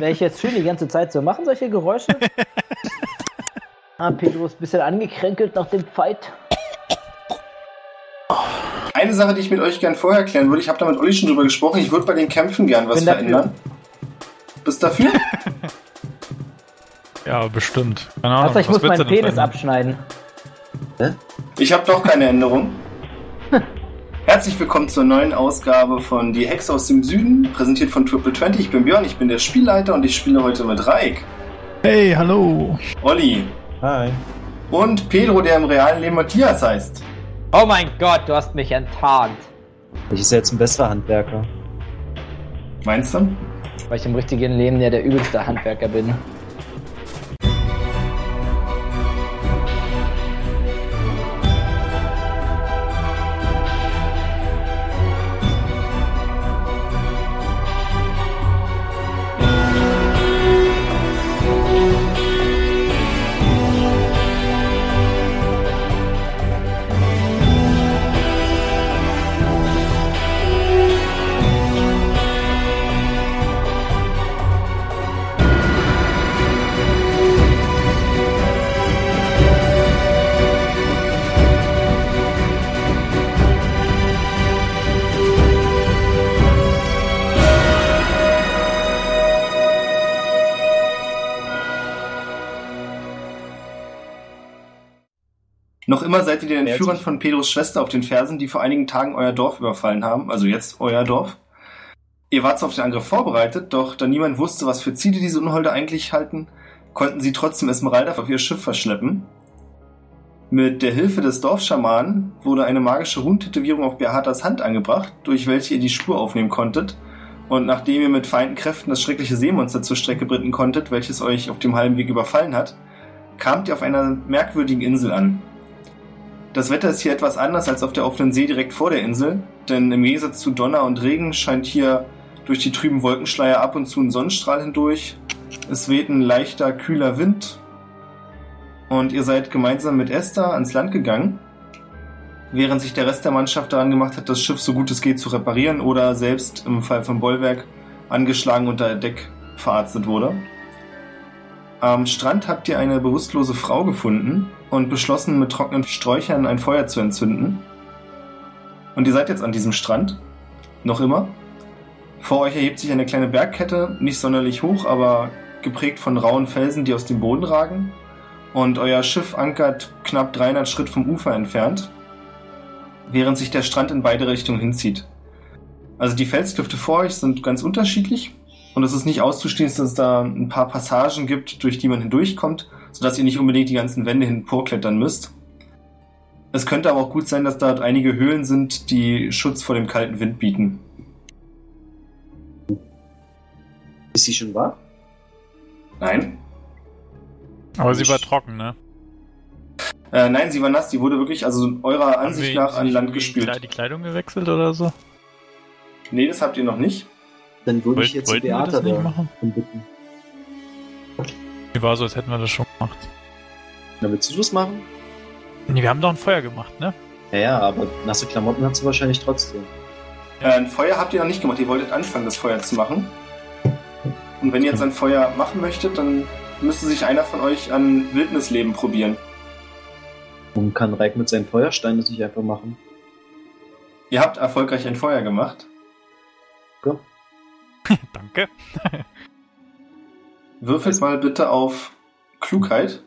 Werde ich jetzt schön die ganze Zeit so machen, solche Geräusche? ah, Pedro ist ein bisschen angekränkelt nach dem Fight. Eine Sache, die ich mit euch gern vorher klären würde, ich habe da mit Olli schon drüber gesprochen, ich würde bei den Kämpfen gern was Bin dafür. verändern. Bist dafür? Ja, bestimmt. Keine Ahnung. Also ich was muss meinen Penis abschneiden. Ich habe doch keine Änderung. Herzlich willkommen zur neuen Ausgabe von Die Hexe aus dem Süden, präsentiert von Triple 20. Ich bin Björn, ich bin der Spielleiter und ich spiele heute mit Raik, Hey, hallo. Olli Hi. und Pedro, der im realen Leben Matthias heißt. Oh mein Gott, du hast mich enttarnt. Ich ist jetzt ein besserer Handwerker. Meinst du? Weil ich im richtigen Leben ja der übelste Handwerker bin. Immer seid ihr den Entführern von Pedros Schwester auf den Fersen, die vor einigen Tagen euer Dorf überfallen haben, also jetzt euer Dorf. Ihr wart zwar auf den Angriff vorbereitet, doch da niemand wusste, was für Ziele diese Unholde eigentlich halten, konnten sie trotzdem Esmeralda auf ihr Schiff verschleppen. Mit der Hilfe des Dorfschamanen wurde eine magische Runentätowierung auf Beatas Hand angebracht, durch welche ihr die Spur aufnehmen konntet. Und nachdem ihr mit vereinten Kräften das schreckliche Seemonster zur Strecke bringen konntet, welches euch auf dem halben Weg überfallen hat, kamt ihr auf einer merkwürdigen Insel an. Das Wetter ist hier etwas anders als auf der offenen See direkt vor der Insel, denn im Gegensatz zu Donner und Regen scheint hier durch die trüben Wolkenschleier ab und zu ein Sonnenstrahl hindurch. Es weht ein leichter, kühler Wind. Und ihr seid gemeinsam mit Esther ans Land gegangen, während sich der Rest der Mannschaft daran gemacht hat, das Schiff so gut es geht zu reparieren oder selbst im Fall von Bollwerk angeschlagen unter Deck verarztet wurde. Am Strand habt ihr eine bewusstlose Frau gefunden und beschlossen, mit trockenen Sträuchern ein Feuer zu entzünden. Und ihr seid jetzt an diesem Strand. Noch immer. Vor euch erhebt sich eine kleine Bergkette, nicht sonderlich hoch, aber geprägt von rauen Felsen, die aus dem Boden ragen. Und euer Schiff ankert knapp 300 Schritt vom Ufer entfernt, während sich der Strand in beide Richtungen hinzieht. Also die Felsklüfte vor euch sind ganz unterschiedlich und es ist nicht auszuschließen, dass es da ein paar Passagen gibt, durch die man hindurchkommt, sodass ihr nicht unbedingt die ganzen Wände hinporklettern müsst. Es könnte aber auch gut sein, dass dort einige Höhlen sind, die Schutz vor dem kalten Wind bieten. Ist sie schon wahr? Nein? Aber sie war trocken, ne? Äh, nein, sie war nass, die wurde wirklich, also eurer Ansicht nach an Land gespült. Die Kleidung gewechselt oder so? Nee, das habt ihr noch nicht. Dann würde ich jetzt die wollten wir Beata da machen? bitten. Die war so, als hätten wir das schon gemacht. Na, willst du das machen? Nee, wir haben doch ein Feuer gemacht, ne? Ja, ja, aber nasse Klamotten hat sie wahrscheinlich trotzdem. Äh, ein Feuer habt ihr noch nicht gemacht, ihr wolltet anfangen, das Feuer zu machen. Und wenn ihr jetzt ein Feuer machen möchtet, dann müsste sich einer von euch an Wildnisleben probieren. Und kann Reik mit seinen Feuersteinen das nicht einfach machen? Ihr habt erfolgreich ein Feuer gemacht. Danke. Würfelt mal bitte auf Klugheit.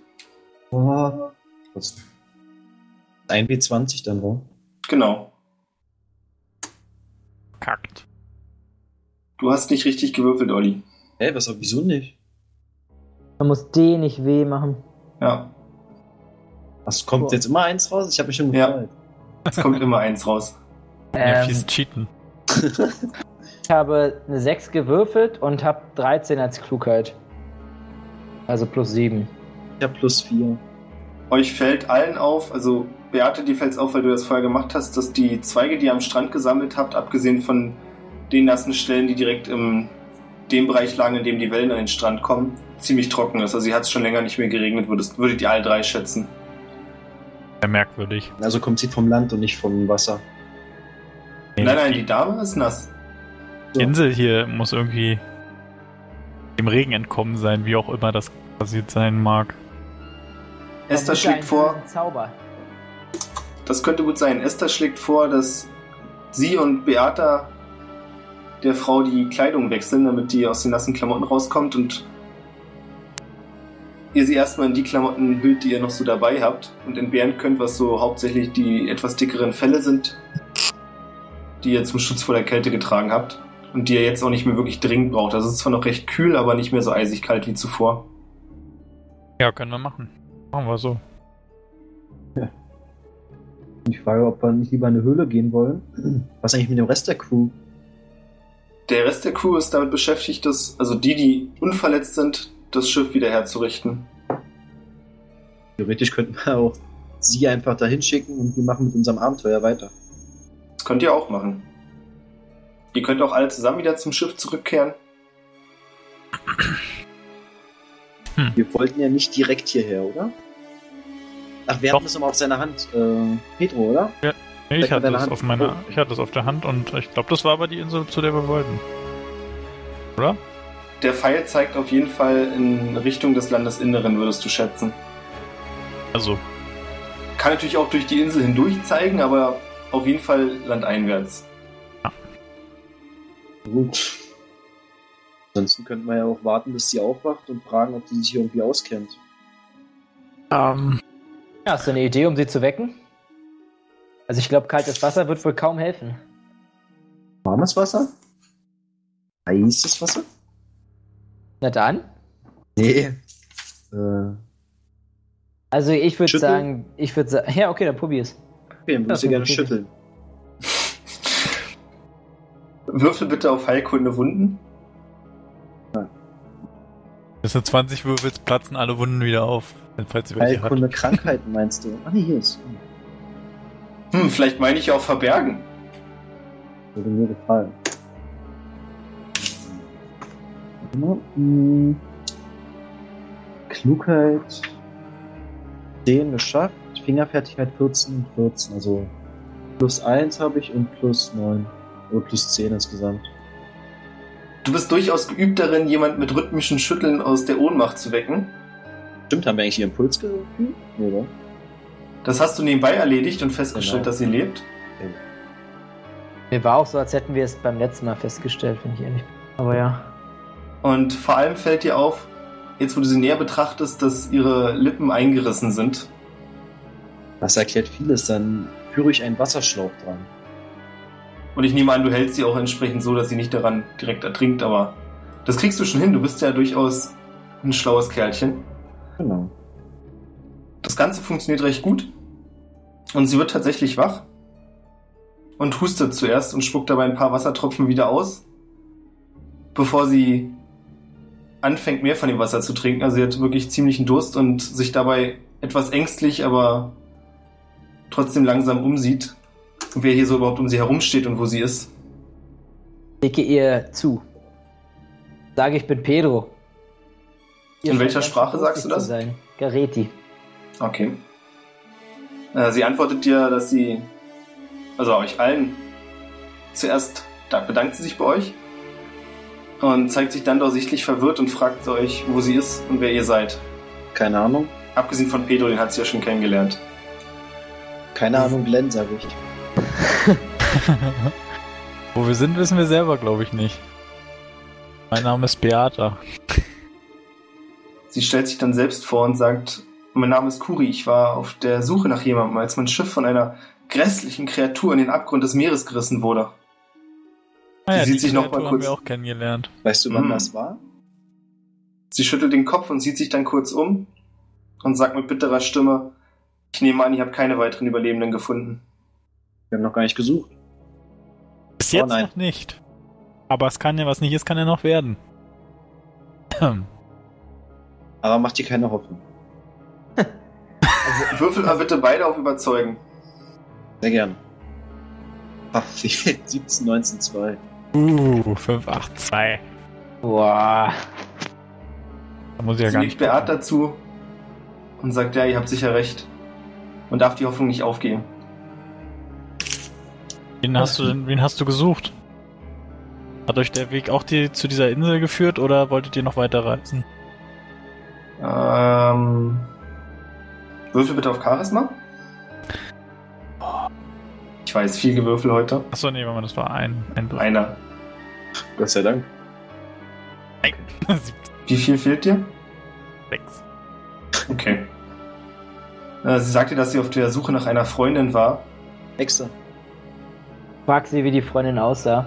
Oh, was? 1W20 dann, wa? Genau. Kackt. Du hast nicht richtig gewürfelt, Olli. Hä, was, wieso nicht? Man muss D nicht weh machen. Ja, Was, kommt Boah. jetzt immer eins raus? Ich habe mich schon Ja. gefreut. es kommt immer eins raus. Ja, Ähm, fies cheaten. ich habe eine 6 gewürfelt und habe 13 als Klugheit. Also plus 7. Ich habe plus 4. Euch fällt allen auf, also Beate, dir fällt es auf, weil du das Feuer gemacht hast, dass die Zweige, die ihr am Strand gesammelt habt, abgesehen von den nassen Stellen, die direkt im dem Bereich lagen, in dem die Wellen an den Strand kommen, ziemlich trocken ist. Also sie hat es schon länger nicht mehr geregnet, würdest, würdet ihr alle drei schätzen. Sehr merkwürdig. Also kommt sie vom Land und nicht vom Wasser. Nein, nein, die Dame ist nass. Die Insel hier muss irgendwie dem Regen entkommen sein, wie auch immer das passiert sein mag. Esther schlägt vor, Zauber. das könnte gut sein. Esther schlägt vor, dass sie und Beata der Frau die Kleidung wechseln, damit die aus den nassen Klamotten rauskommt und ihr sie erstmal in die Klamotten hüllt, die ihr noch so dabei habt und entbehren könnt, was so hauptsächlich die etwas dickeren Felle sind, die ihr zum Schutz vor der Kälte getragen habt und die ihr jetzt auch nicht mehr wirklich dringend braucht. Also es ist zwar noch recht kühl, aber nicht mehr so eisig kalt wie zuvor. Ja, können wir machen. Machen wir so. Ich frage, ob wir nicht lieber in eine Höhle gehen wollen. Was eigentlich mit dem Rest der Crew? Der Rest der Crew ist damit beschäftigt, dass, also die, die unverletzt sind, das Schiff wieder herzurichten. Theoretisch könnten wir auch sie einfach dahin schicken und wir machen mit unserem Abenteuer weiter. Das könnt ihr auch machen. Ihr könnt auch alle zusammen wieder zum Schiff zurückkehren. Wir wollten ja nicht direkt hierher, oder? Ach, wir Doch. hatten das immer auf seiner Hand. Äh, Pedro, oder? Nee, Zeig ich hatte das Hand. auf meiner, ich hatte das auf der Hand und ich glaube, das war aber die Insel, zu der wir wollten. Oder? Der Pfeil zeigt auf jeden Fall in Richtung des Landesinneren, würdest du schätzen. Also, Kann natürlich auch durch die Insel hindurch zeigen, aber auf jeden Fall landeinwärts. Gut. Ansonsten könnten wir ja auch warten, bis sie aufwacht und fragen, ob sie sich hier irgendwie auskennt. ähm, Ja, hast du eine Idee, um sie zu wecken? Also ich glaube, kaltes Wasser wird wohl kaum helfen. Warmes Wasser? Heißes Wasser? Na dann. Nee. Äh, Also ich würde sagen, ich würde sagen, ja okay, dann probier's. okay, dann würde ich sie Ja, gerne schütteln. Würfel bitte auf Heilkunde Wunden. bis du 20 würfelst, platzen alle Wunden wieder auf. Falls sie welche hat. Heilkunde Krankheiten meinst du? Ach nee, hier ist. Hm, vielleicht meine ich auch verbergen. Würde mir gefallen. Hm. Klugheit 10 geschafft, Fingerfertigkeit 14 und 14. Also plus 1 habe ich und plus 9. Oder plus 10 insgesamt. Du bist durchaus geübt darin, jemand mit rhythmischen Schütteln aus der Ohnmacht zu wecken. Stimmt, haben wir eigentlich ihren Puls gefühlt? Nee, oder? Das hast du nebenbei erledigt und festgestellt, Genau. dass sie lebt. Mir war auch so, als hätten wir es beim letzten Mal festgestellt, wenn ich ehrlich bin. Aber ja. Und vor allem fällt dir auf, jetzt wo du sie näher betrachtest, dass ihre Lippen eingerissen sind. Das erklärt vieles, dann führe ich einen Wasserschlauch dran. Und ich nehme an, du hältst sie auch entsprechend so, dass sie nicht daran direkt ertrinkt, aber das kriegst du schon hin. Du bist ja durchaus ein schlaues Kerlchen. Genau. Das Ganze funktioniert recht gut. Und sie wird tatsächlich wach und hustet zuerst und spuckt dabei ein paar Wassertropfen wieder aus, bevor sie anfängt, mehr von dem Wasser zu trinken. Also sie hat wirklich ziemlichen Durst und sich dabei etwas ängstlich, aber trotzdem langsam umsieht, wer hier so überhaupt um sie herumsteht und wo sie ist. Nicke ihr zu. Sage, ich bin Pedro. Ihr In welcher Sprache sagst du das? Sein. Gareti. Okay. Äh, sie antwortet dir, dass sie, also euch allen, zuerst da bedankt sie sich bei euch und zeigt sich dann doch sichtlich verwirrt und fragt euch, wo sie ist und wer ihr seid. Keine Ahnung. Abgesehen von Pedro, den hat sie ja schon kennengelernt. Keine Ahnung, Glenn, sage ich. Wo wir sind, wissen wir selber, glaube ich, nicht. Mein Name ist Beata. Sie stellt sich dann selbst vor und sagt, mein Name ist Kuri, ich war auf der Suche nach jemandem, als mein Schiff von einer grässlichen Kreatur in den Abgrund des Meeres gerissen wurde. Ah, ja, sieht die sich noch mal Kreatur haben kurz- wir auch kennengelernt. Weißt du, wann Mhm. das war? Sie schüttelt den Kopf und sieht sich dann kurz um und sagt mit bitterer Stimme, ich nehme an, ihr habt keine weiteren Überlebenden gefunden. Wir haben noch gar nicht gesucht. Bis Oh jetzt nein. noch nicht. Aber es kann ja, was nicht ist, kann ja noch werden. Aber mach dir keine Hoffnung. Würfel mal bitte beide auf Überzeugen. Sehr gern. Ach, 17, 19, 2. Uh, 582. Boah. Da muss ich ja Sie gar nickt nicht. Beat dazu und sagt, ja, ihr habt sicher recht. Und darf die Hoffnung nicht aufgeben. Wen hast du denn, wen hast du gesucht? Hat euch der Weg auch die, zu dieser Insel geführt oder wolltet ihr noch weiter reisen? Ähm, würfel bitte auf Charisma. Ich weiß, viel Gewürfel heute. Achso, nee, Moment, das war ein, ein Würfel. Einer. Gott sei Dank. Wie viel fehlt dir? Sechs. Okay. Äh, Sie sagte, dass sie auf der Suche nach einer Freundin war. Extra. Frag sie, wie die Freundin aussah.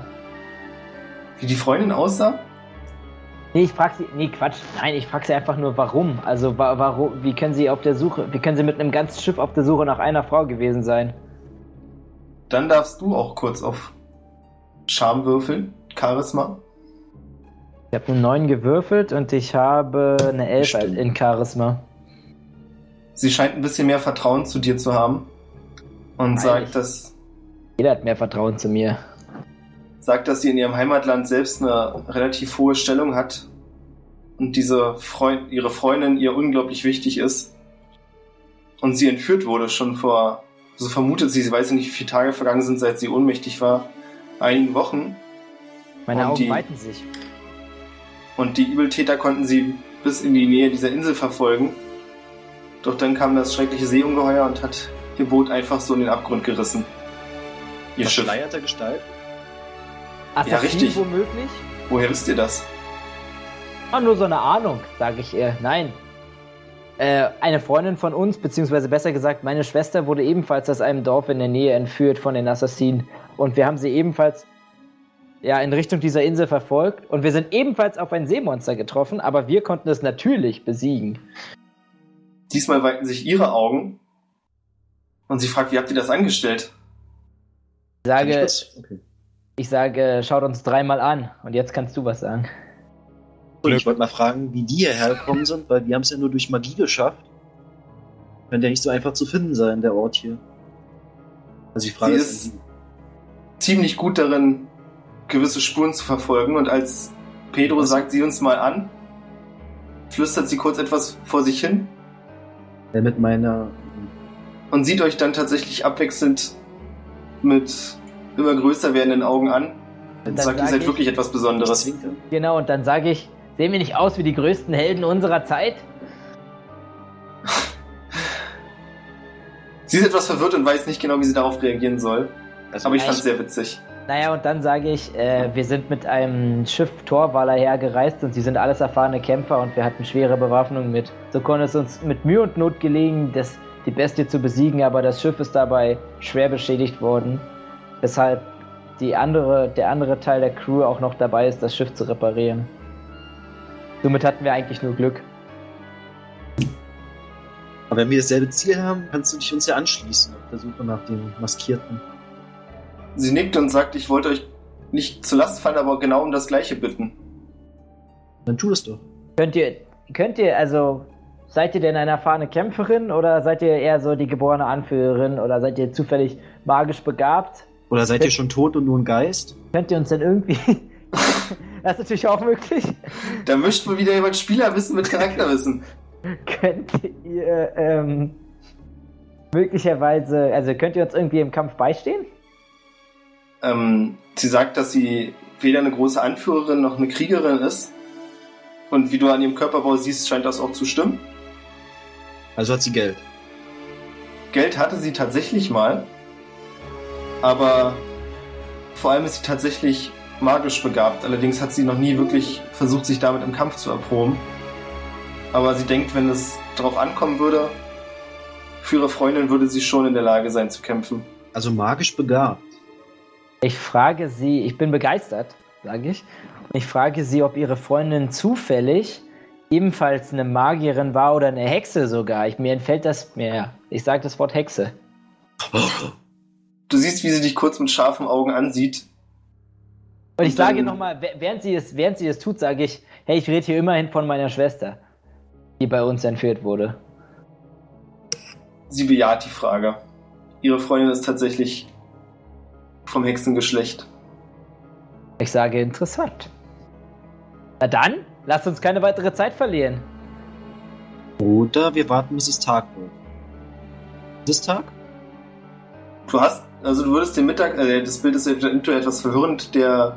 Wie die Freundin aussah? Nee, ich frag sie. Nee, Quatsch. Nein, ich frag sie einfach nur, warum. Also, wa warum, wie können sie auf der Suche, wie können sie mit einem ganzen Schiff auf der Suche nach einer Frau gewesen sein? Dann darfst du auch kurz auf Charme würfeln. Charisma. Ich habe eine 9 gewürfelt und ich habe eine 11 Stimmt. in Charisma. Sie scheint ein bisschen mehr Vertrauen zu dir zu haben. Und Freilich. sagt, dass, Jeder hat mehr Vertrauen zu mir. sagt, dass sie in ihrem Heimatland selbst eine relativ hohe Stellung hat. Und diese Freund, ihre Freundin ihr unglaublich wichtig ist. Und sie entführt wurde schon vor, so vermutet sie, sie weiß nicht, wie viele Tage vergangen sind, seit sie ohnmächtig war. Einigen Wochen. Meine Und Augen die- weiten sich. Und die Übeltäter konnten sie bis in die Nähe dieser Insel verfolgen. Doch dann kam das schreckliche Seeungeheuer und hat ihr Boot einfach so in den Abgrund gerissen. Ihr. Verschleierter Gestalt? Assassin richtig. womöglich? Woher wisst ihr das? Ah, nur so eine Ahnung, sage ich ihr. Nein. Äh, eine Freundin von uns, beziehungsweise besser gesagt, meine Schwester wurde ebenfalls aus einem Dorf in der Nähe entführt von den Assassinen. Und wir haben sie ebenfalls ja, in Richtung dieser Insel verfolgt. Und wir sind ebenfalls auf ein Seemonster getroffen, aber wir konnten es natürlich besiegen. Diesmal weiten sich ihre Augen. Und sie fragt, wie habt ihr das angestellt? Ich ich sage, was? Okay. ich sage, schaut uns dreimal an. Und jetzt kannst du was sagen. Und ich wollte mal fragen, wie die hierher gekommen sind, weil wir haben es ja nur durch Magie geschafft. Könnte ja nicht so einfach zu finden sein, der Ort hier. Also ich frage Sie es ist-. Ziemlich gut darin, gewisse Spuren zu verfolgen. Und als Pedro sagt, sie uns mal an, flüstert sie kurz etwas vor sich hin Äh, mit meiner. und sieht euch dann tatsächlich abwechselnd mit immer größer werdenden Augen an. Und Dann sagt, ihr sag seid ich- wirklich etwas Besonderes. Genau, und dann sage ich, sehen wir nicht aus wie die größten Helden unserer Zeit? Sie ist etwas verwirrt und weiß nicht genau, wie sie darauf reagieren soll. Also Aber ich fand es sehr witzig. Naja, und dann sage ich, äh, wir sind mit einem Schiff Torwaler hergereist und sie sind alles erfahrene Kämpfer und wir hatten schwere Bewaffnung mit. So konnte es uns mit Mühe und Not gelingen, das, die Bestie zu besiegen, aber das Schiff ist dabei schwer beschädigt worden. Weshalb die andere, der andere Teil der Crew auch noch dabei ist, das Schiff zu reparieren. Somit hatten wir eigentlich nur Glück. Aber wenn wir dasselbe Ziel haben, kannst du dich uns ja anschließen auf der Suche nach dem Maskierten. Sie nickt und sagt, ich wollte euch nicht zur Last fallen, aber genau um das Gleiche bitten. Dann tu das doch. Könnt ihr, könnt ihr, also, seid ihr denn eine erfahrene Kämpferin oder seid ihr eher so die geborene Anführerin oder seid ihr zufällig magisch begabt? Oder seid ihr schon tot und nur ein Geist? Könnt ihr uns denn irgendwie. das ist natürlich auch möglich. Da mischt wohl wieder jemand Spielerwissen mit Charakterwissen. Könnt ihr ähm, möglicherweise. Also könnt ihr uns irgendwie im Kampf beistehen? Ähm, sie sagt, dass sie weder eine große Anführerin noch eine Kriegerin ist. Und wie du an ihrem Körperbau siehst, scheint das auch zu stimmen. Also hat sie Geld. Geld hatte sie tatsächlich mal. Aber vor allem ist sie tatsächlich magisch begabt. Allerdings hat sie noch nie wirklich versucht, sich damit im Kampf zu erproben. Aber sie denkt, wenn es darauf ankommen würde, für ihre Freundin würde sie schon in der Lage sein zu kämpfen. Also magisch begabt. Ich frage sie, ich bin begeistert, sage ich. Und ich frage sie, ob ihre Freundin zufällig ebenfalls eine Magierin war oder eine Hexe sogar. Ich, mir entfällt das mehr. Ich sage das Wort Hexe. Du siehst, wie sie dich kurz mit scharfen Augen ansieht. Und ich Und dann- sage nochmal, während sie es, während sie es tut, sage ich, hey, ich rede hier immerhin von meiner Schwester, die bei uns entführt wurde. Sie bejaht die Frage. Ihre Freundin ist tatsächlich vom Hexengeschlecht. Ich sage, interessant. Na dann, lasst uns keine weitere Zeit verlieren. Oder wir warten, bis es Tag wird. Ist es Tag? Du hast, also du würdest den Mittag, äh, das Bild ist eventuell etwas verwirrend, der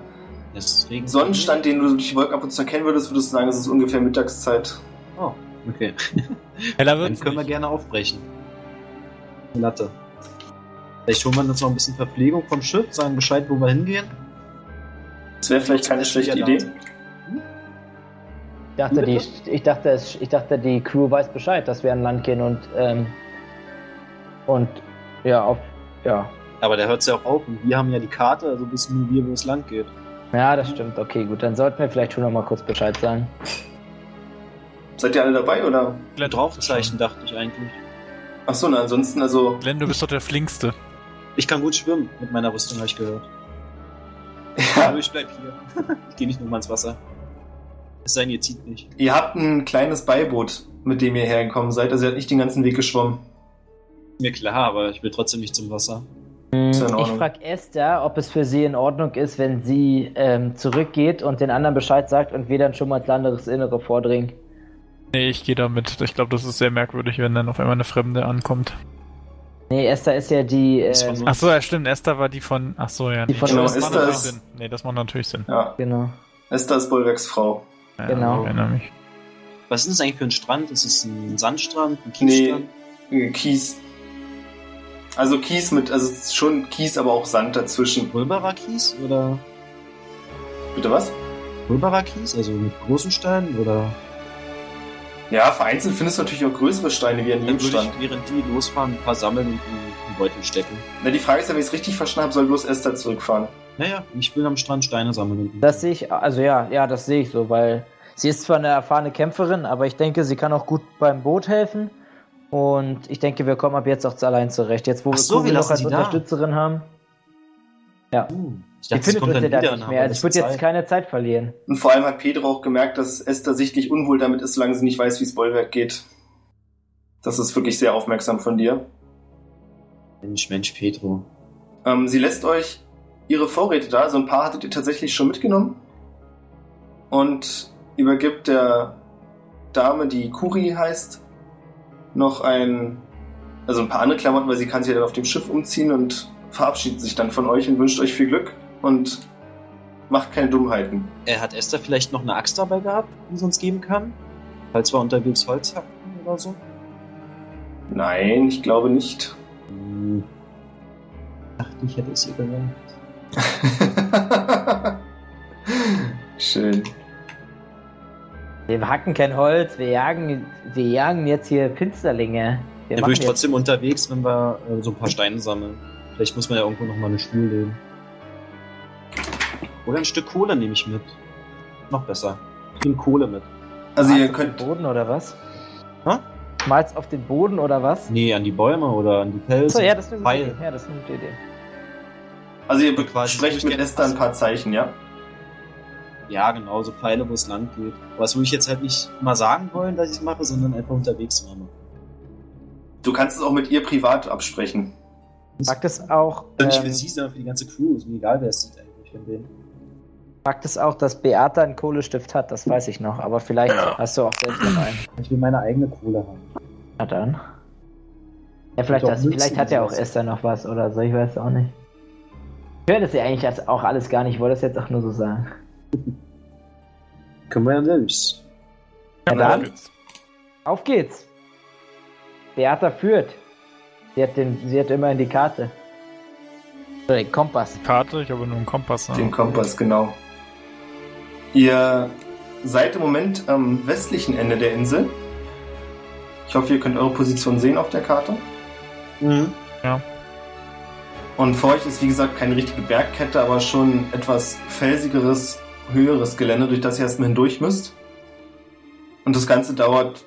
Deswegen. Sonnenstand, den du durch die Wolken ab und zu erkennen würdest, würdest du sagen, es ist ungefähr Mittagszeit. Oh, okay. Heller Dann können wir nicht. gerne aufbrechen. Eine Latte. Vielleicht holen wir uns noch ein bisschen Verpflegung vom Schiff, sagen Bescheid, wo wir hingehen. Das wäre vielleicht keine schlechte Idee. Ich dachte, die, ich, dachte, es, ich dachte, die Crew weiß Bescheid, dass wir an Land gehen und, ähm, und ja, auf, ja. Aber der hört ja auch auf und wir haben ja die Karte, also wissen nur wir, wo es lang geht. Ja, das stimmt. Okay, gut. Dann sollten wir vielleicht schon noch mal kurz Bescheid sagen. Seid ihr alle dabei oder? Glenn, Rauchzeichen dachte ich eigentlich. Achso, na ansonsten, also. Glenn, du bist doch der Flinkste. Ich kann gut schwimmen mit meiner Rüstung, habe ich gehört. Ja, Aber ich bleib hier. ich gehe nicht nochmal ins Wasser. Es sei denn, ihr zieht nicht. ihr habt ein kleines Beiboot, mit dem ihr hergekommen seid. Also ihr habt nicht den ganzen Weg geschwommen. Mir klar, aber ich will trotzdem nicht zum Wasser. Ist ja in Ich frage Esther, ob es für sie in Ordnung ist, wenn sie ähm, zurückgeht und den anderen Bescheid sagt und wir dann schon mal ins Landesinnere vordringen. Nee, ich gehe damit. Ich glaube, das ist sehr merkwürdig, wenn dann auf einmal eine Fremde ankommt. Nee, Esther ist ja die. Das war Ähm, so- Ach so, ja, stimmt. Esther war die von. Ach so, ja. Die von Genau, das macht Esther natürlich ist- Sinn. Nee, das macht natürlich Sinn. Ja, genau. Esther ist Bolwerks Frau. Ja, Genau. Ich erinnere mich. Was ist das eigentlich für ein Strand? Ist es ein Sandstrand, ein Nee, Kiesstrand? äh, Kies. Also Kies mit, also schon Kies, aber auch Sand dazwischen. Pulverer Kies oder Bitte was? Pulverer Kies, also mit großen Steinen oder? Ja, vereinzelt findest du natürlich auch größere Steine wie an jedem Strand. ich, während die losfahren, ein paar sammeln und in den Beutel stecken. Na, die Frage ist ja, wenn ich es richtig verstanden habe, soll bloß Esther zurückfahren. Naja, ich will am Strand Steine sammeln. Das sehe ich, also ja, ja, das sehe ich so, weil sie ist zwar eine erfahrene Kämpferin, aber ich denke, sie kann auch gut beim Boot helfen. Und ich denke, wir kommen ab jetzt auch allein zurecht. Jetzt, wo Ach wir so, Kugel noch als sie da. Unterstützerin haben. Uh, ich Die dachte, findet kommt uns dann wieder nicht mehr. Also ich würde jetzt keine Zeit verlieren. Und vor allem hat Pedro auch gemerkt, dass Esther sichtlich unwohl damit ist, solange sie nicht weiß, wie es Bollwerk geht. Das ist wirklich sehr aufmerksam von dir. Mensch, Mensch, Pedro. Ähm, sie lässt euch ihre Vorräte da, so ein paar hattet ihr tatsächlich schon mitgenommen. Und übergibt der Dame, die Kuri heißt, noch ein, also ein paar andere Klamotten, weil sie kann sich ja dann auf dem Schiff umziehen und verabschiedet sich dann von euch und wünscht euch viel Glück und macht keine Dummheiten. Er hat Esther vielleicht noch eine Axt dabei gehabt, die sie uns geben kann? Falls wir unterwegs Holz hacken oder so? Nein, ich glaube nicht. Hm. Dachte, ich hätte es ihr gesagt. Schön. Wir hacken kein Holz, wir jagen, wir jagen jetzt hier Finsterlinge. Wir Dann würde ich trotzdem unterwegs, wenn wir äh, so ein paar Steine sammeln. Vielleicht muss man ja irgendwo noch mal eine Stuhl legen. Oder ein Stück Kohle nehme ich mit. Noch besser. Ich nehme Kohle mit. Also ihr Malst auf könnt, den Boden oder was? Hä? Malst auf den Boden oder was? Nee, an die Bäume oder an die Felsen. So, ja, das ist eine gute. Idee. Ja, das ist eine gute Idee. also ihr Quasi sprecht mit Esther ein paar Zeichen, ja? Ja, genau, so Pfeile, wo es lang geht. Aber das würde ich jetzt halt nicht mal sagen wollen, dass ich es mache, sondern einfach unterwegs mache. Du kannst es auch mit ihr privat absprechen. Sagt es auch, Nicht für ähm, sie, sondern für die ganze Crew. Ist mir egal, wer es sieht eigentlich von denen. Sagt es auch, dass Beata einen Kohlestift hat, das weiß ich noch, aber vielleicht hast du auch selbst noch einen. Ich will meine eigene Kohle haben. Na dann. Ja, vielleicht, Münzen vielleicht hat ja und auch. Esther noch was oder so, ich weiß auch nicht. Ich höre das ja eigentlich als auch alles gar nicht, ich wollte das jetzt auch nur so sagen. Können wir ja selbst. Ja, Na dann, auf geht's. Beata führt. Sie hat, den, sie hat immerhin die Karte. Oder den Kompass. Karte, ich habe nur einen Kompass. Den Ne? Kompass, genau. Ihr seid im Moment am westlichen Ende der Insel. Ich hoffe, ihr könnt eure Position sehen auf der Karte. Mhm. Und vor euch ist, wie gesagt, keine richtige Bergkette, aber schon etwas felsigeres, höheres Gelände, durch das ihr erstmal hindurch müsst. Und das Ganze dauert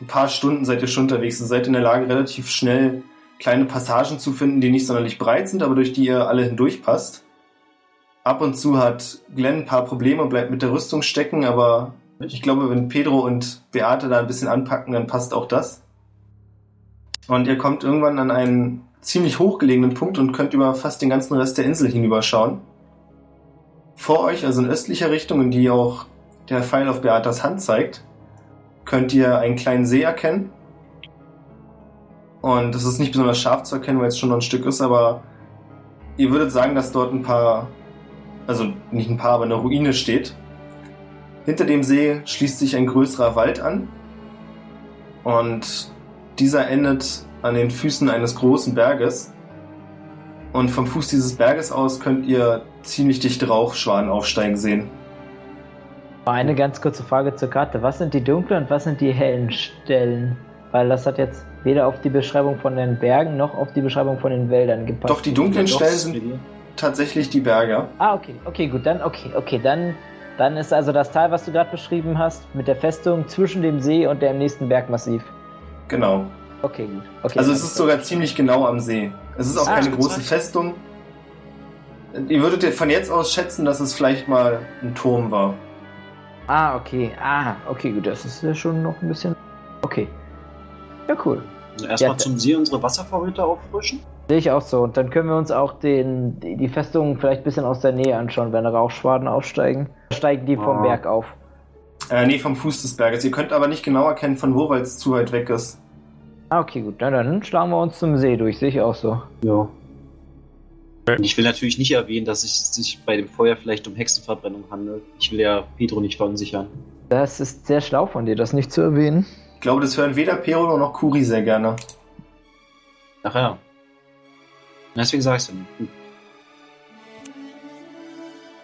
ein paar Stunden, seid ihr schon unterwegs. Ihr seid in der Lage, relativ schnell kleine Passagen zu finden, die nicht sonderlich breit sind, aber durch die ihr alle hindurch passt. Ab und zu hat Glenn ein paar Probleme, bleibt mit der Rüstung stecken, aber ich glaube, wenn Pedro und Beate da ein bisschen anpacken, dann passt auch das. Und ihr kommt irgendwann an einen ziemlich hochgelegenen Punkt und könnt über fast den ganzen Rest der Insel hinüberschauen. Vor euch, also in östlicher Richtung, in die auch der Pfeil auf Beatas Hand zeigt, könnt ihr einen kleinen See erkennen. Und es ist nicht besonders scharf zu erkennen, weil es schon noch ein Stück ist, aber ihr würdet sagen, dass dort ein paar also nicht ein paar, aber eine Ruine steht. Hinter dem See schließt sich ein größerer Wald an und dieser endet an den Füßen eines großen Berges. Und vom Fuß dieses Berges aus könnt ihr ziemlich dichte Rauchschwaden aufsteigen sehen. Eine ganz kurze Frage zur Karte. Was sind die dunklen und was sind die hellen Stellen? Weil das hat jetzt weder auf die Beschreibung von den Bergen noch auf die Beschreibung von den Wäldern gepasst. Doch die dunklen Stellen sind tatsächlich die Berge. Ah, okay, okay, gut, dann, okay, okay, dann, dann ist also das Tal, was du gerade beschrieben hast, mit der Festung zwischen dem See und dem nächsten Bergmassiv. Genau. Okay, gut. Okay, Also es ist sogar ziemlich genau am See. Es ist auch Ah, keine große. Festung. Ihr würdet von jetzt aus schätzen, dass es vielleicht mal ein Turm war. Ah, okay, ah, okay, gut, das ist ja schon noch ein bisschen. Okay. Ja, cool. Also erstmal Ja, zum See unsere Wasservorräte auffrischen. Sehe ich auch so. Und dann können wir uns auch den, die die Festung vielleicht ein bisschen aus der Nähe anschauen, wenn Rauchschwaden aufsteigen. Steigen die vom Ah. Berg auf. Äh, nee, vom Fuß des Berges. Ihr könnt aber nicht genau erkennen, von wo, weil es zu weit weg ist. Ah, okay, gut. Na dann schlagen wir uns zum See durch. Sehe ich auch so. Ja. Ich will natürlich nicht erwähnen, dass es sich bei dem Feuer vielleicht um Hexenverbrennung handelt. Ich will ja Pedro nicht verunsichern. Das ist sehr schlau von dir, das nicht zu erwähnen. Ich glaube, das hören weder Pero noch Kuri sehr gerne. Ach ja. Deswegen sag ich's ja nicht. Gut.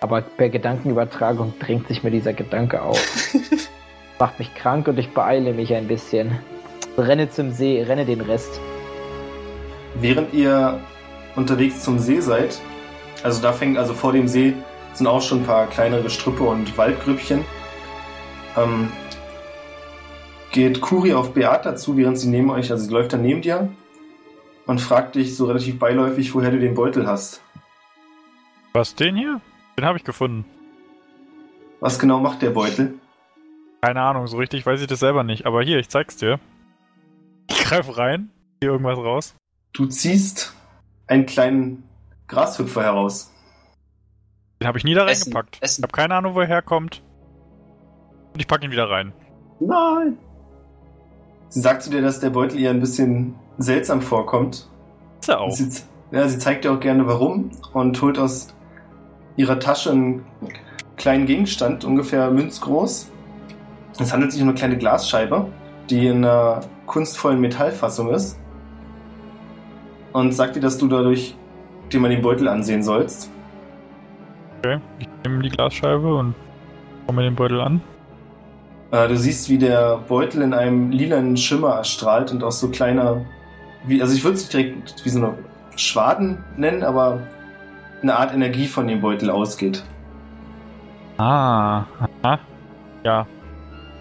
Aber per Gedankenübertragung drängt sich mir dieser Gedanke auf. Macht mich krank und ich beeile mich ein bisschen. Renne zum See, renne den Rest. Während ihr unterwegs zum See seid, also da fängt, also vor dem See sind auch schon ein paar kleinere Gestrüppe und Waldgrüppchen, ähm, geht Kuri auf Beata zu, während sie neben euch, also sie läuft dann neben dir und fragt dich so relativ beiläufig, woher du den Beutel hast. Was, den hier? Den habe ich gefunden. Was genau macht der Beutel? Keine Ahnung, so richtig weiß ich das selber nicht. Aber hier, ich zeig's dir. Ich greife rein, hier irgendwas raus. Du ziehst einen kleinen Grashüpfer heraus. Den habe ich nie da Essen, reingepackt. Ich habe keine Ahnung, wo er herkommt. Und ich packe ihn wieder rein. Nein! Sie sagt zu dir, dass der Beutel ihr ein bisschen seltsam vorkommt. Ist er auch. Sie, ja, sie zeigt dir auch gerne warum und holt aus ihrer Tasche einen kleinen Gegenstand, ungefähr münzgroß. Es handelt sich um eine kleine Glasscheibe, die in einer kunstvollen Metallfassung ist. Und sagt dir, dass du dadurch dir mal den Beutel ansehen sollst. Okay, ich nehme die Glasscheibe und schau mir den Beutel an. Äh, du siehst, wie der Beutel in einem lilanen Schimmer erstrahlt und auch so kleine, wie, also ich würde es nicht direkt wie so eine Schwaden nennen, aber eine Art Energie von dem Beutel ausgeht. Ah, aha. Ja.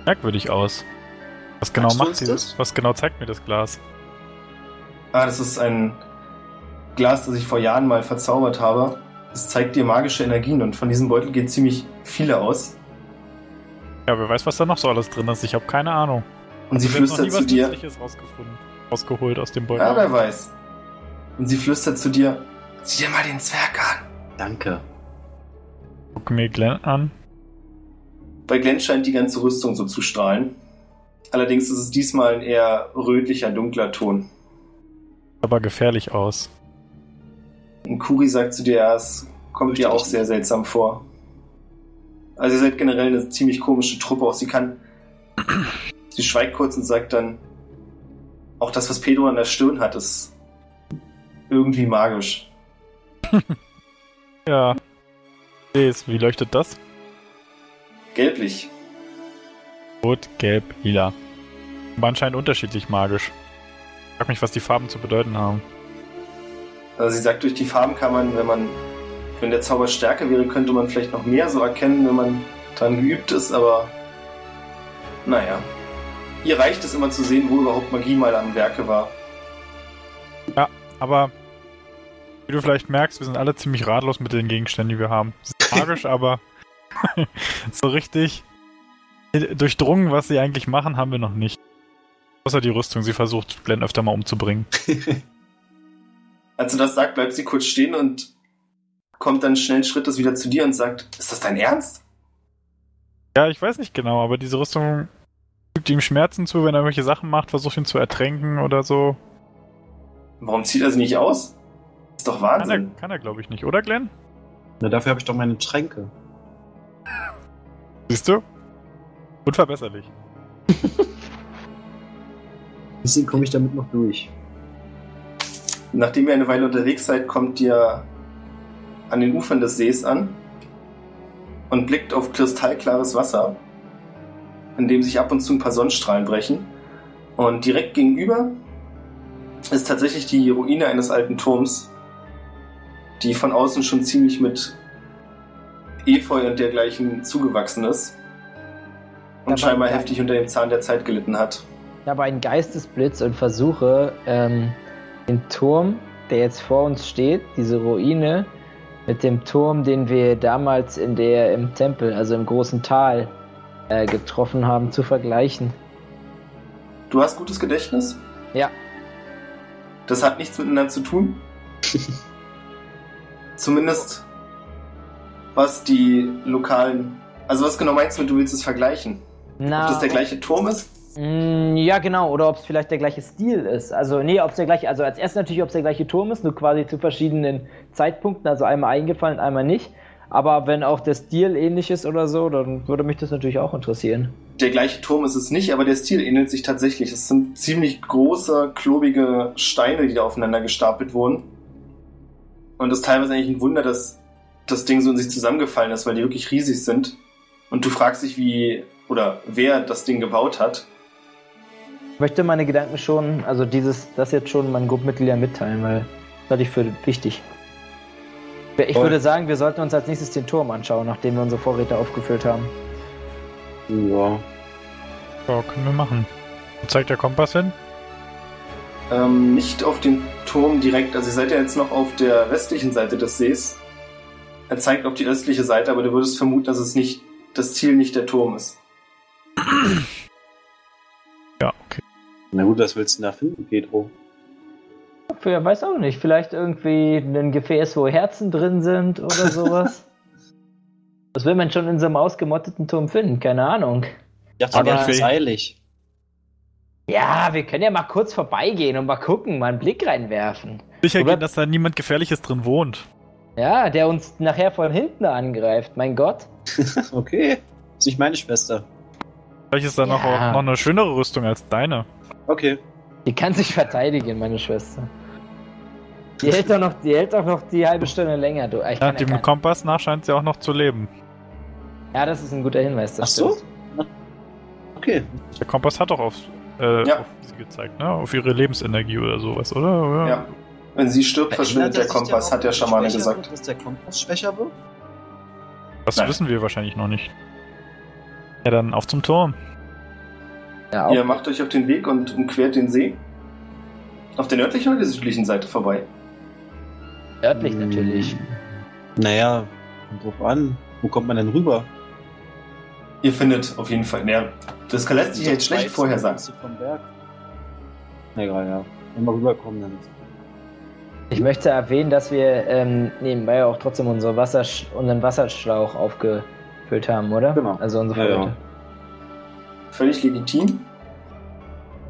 Merkwürdig aus. Was genau Sagst macht dieses? das? Was genau zeigt mir das Glas? Ah, das ist ein Glas, das ich vor Jahren mal verzaubert habe. Es zeigt dir magische Energien und von diesem Beutel geht ziemlich viele aus. Ja, wer weiß, was da noch so alles drin ist. Ich habe keine Ahnung. Und sie flüstert zu dir. Rausgefunden. Rausgeholt aus dem Beutel. Ja, wer weiß. Und sie flüstert zu dir. Sieh dir mal den Zwerg an. Danke. Guck mir Glenn an. Bei Glenn scheint die ganze Rüstung so zu strahlen. Allerdings ist es diesmal ein eher rötlicher, dunkler Ton. Aber gefährlich aus. Und Kuri sagt zu dir, ja, es kommt dir auch sehr seltsam vor. Also ihr seid generell eine ziemlich komische Truppe. Auch sie kann. Sie schweigt kurz und sagt dann, auch das, was Pedro an der Stirn hat, ist irgendwie magisch. Ja. Wie leuchtet das? Gelblich. Rot, gelb, lila. Aber anscheinend unterschiedlich magisch. Ich frag mich, was die Farben zu bedeuten haben. Also sie sagt, durch die Farben kann man, wenn man, wenn der Zauber stärker wäre, könnte man vielleicht noch mehr so erkennen, wenn man dran geübt ist, aber naja. Ihr reicht es immer zu sehen, wo überhaupt Magie mal am Werke war. Aber wie du vielleicht merkst, wir sind alle ziemlich ratlos mit den Gegenständen, die wir haben. Magisch, aber so richtig durchdrungen, was sie eigentlich machen, haben wir noch nicht. Außer die Rüstung. Sie versucht, Glenn öfter mal umzubringen. Als du das sagt, bleibt sie kurz stehen und kommt dann schnell Schrittes wieder zu dir und sagt, ist das dein Ernst? Ja, ich weiß nicht genau, aber diese Rüstung fügt ihm Schmerzen zu, wenn er irgendwelche Sachen macht, versucht ihn zu ertränken oder so. Warum zieht er sie nicht aus? Ist doch Kann er, Wahnsinn. kann er glaube ich nicht, oder Glenn? Na, dafür habe ich doch meine Tränke. Siehst du? Unverbesserlich. Bisschen komme ich damit noch durch. Nachdem ihr eine Weile unterwegs seid, kommt ihr an den Ufern des Sees an und blickt auf kristallklares Wasser, in dem sich ab und zu ein paar Sonnenstrahlen brechen. Und direkt gegenüber ist tatsächlich die Ruine eines alten Turms, die von außen schon ziemlich mit Efeu und dergleichen zugewachsen ist und Aber- scheinbar heftig unter dem Zahn der Zeit gelitten hat. Ich habe einen Geistesblitz und versuche, ähm, den Turm, der jetzt vor uns steht, diese Ruine, mit dem Turm, den wir damals in der im Tempel, also im großen Tal, äh, getroffen haben, zu vergleichen. Du hast gutes Gedächtnis? Ja. Das hat nichts miteinander zu tun. Zumindest was die lokalen. Also was genau meinst du, mit, du willst es vergleichen? Na, Ob das der gleiche Turm ist? Mm, Ja, genau. Oder ob es vielleicht der gleiche Stil ist. Also, nee, ob es der gleiche, also als erstes natürlich, ob es der gleiche Turm ist, nur quasi zu verschiedenen Zeitpunkten, also einmal eingefallen, einmal nicht. Aber wenn auch der Stil ähnlich ist oder so, dann würde mich das natürlich auch interessieren. Der gleiche Turm ist es nicht, aber der Stil ähnelt sich tatsächlich. Es sind ziemlich große, klobige Steine, die da aufeinander gestapelt wurden. Und es ist teilweise eigentlich ein Wunder, dass das Ding so in sich zusammengefallen ist, weil die wirklich riesig sind. Und du fragst dich, wie oder wer das Ding gebaut hat. Ich möchte meine Gedanken schon, also dieses, das jetzt schon meinen Gruppenmitgliedern mitteilen, weil das halte ich für wichtig. Ich würde sagen, wir sollten uns als nächstes den Turm anschauen, nachdem wir unsere Vorräte aufgefüllt haben. Ja. Ja, können wir machen. Wo zeigt der Kompass hin? Ähm, nicht auf den Turm direkt, also ihr seid ja jetzt noch auf der westlichen Seite des Sees. Er zeigt auf die östliche Seite, aber du würdest vermuten, dass es nicht das Ziel nicht der Turm ist. Ja, okay. Na gut, was willst du da finden, Pedro? Für, weiß auch nicht, vielleicht irgendwie ein Gefäß, wo Herzen drin sind oder sowas. Was will man schon in so einem ausgemotteten Turm finden? Keine Ahnung. Ich dachte, Aber- aber ist eilig. Ja, wir können ja mal kurz vorbeigehen und mal gucken, mal einen Blick reinwerfen. Sicher Oder- gehen, dass da niemand Gefährliches drin wohnt. Ja, der uns nachher von hinten angreift. Mein Gott. Okay. Ist nicht meine Schwester. Vielleicht ist da noch, Ja. auch noch eine schönere Rüstung als deine. Okay. Die kann sich verteidigen, meine Schwester. Die hält doch noch, die hält doch noch die halbe Stunde länger. Du. Ich Ja, dem ja, Kompass nach scheint sie auch noch zu leben. ja, das ist ein guter Hinweis. Das Ach so? stimmt. Okay. Der Kompass hat doch auf, äh, Ja. auf sie gezeigt, ne? Auf ihre Lebensenergie oder sowas, oder? Ja. Wenn sie stirbt, verschwindet der er Kompass, hat der Schamane gesagt. Wird, dass der Kompass schwächer wird? Das Nein. wissen wir wahrscheinlich noch nicht. Ja, dann auf zum Turm. Ja, Ihr macht euch auf den Weg und umquert den See. Auf der nördlichen oder der südlichen Seite vorbei? Örtlich Hm. natürlich. Naja, kommt drauf an. Wo kommt man denn rüber? Ihr findet auf jeden Fall. Ja, das lässt sich jetzt schlecht vorhersagen. Vom Berg. Egal, ja. Wenn wir rüberkommen, dann ist Ich möchte erwähnen, dass wir ähm, nebenbei auch trotzdem unsere Wasser, unseren Wasserschlauch aufgefüllt haben, oder? Genau. Also unsere Ja, ja. Völlig legitim.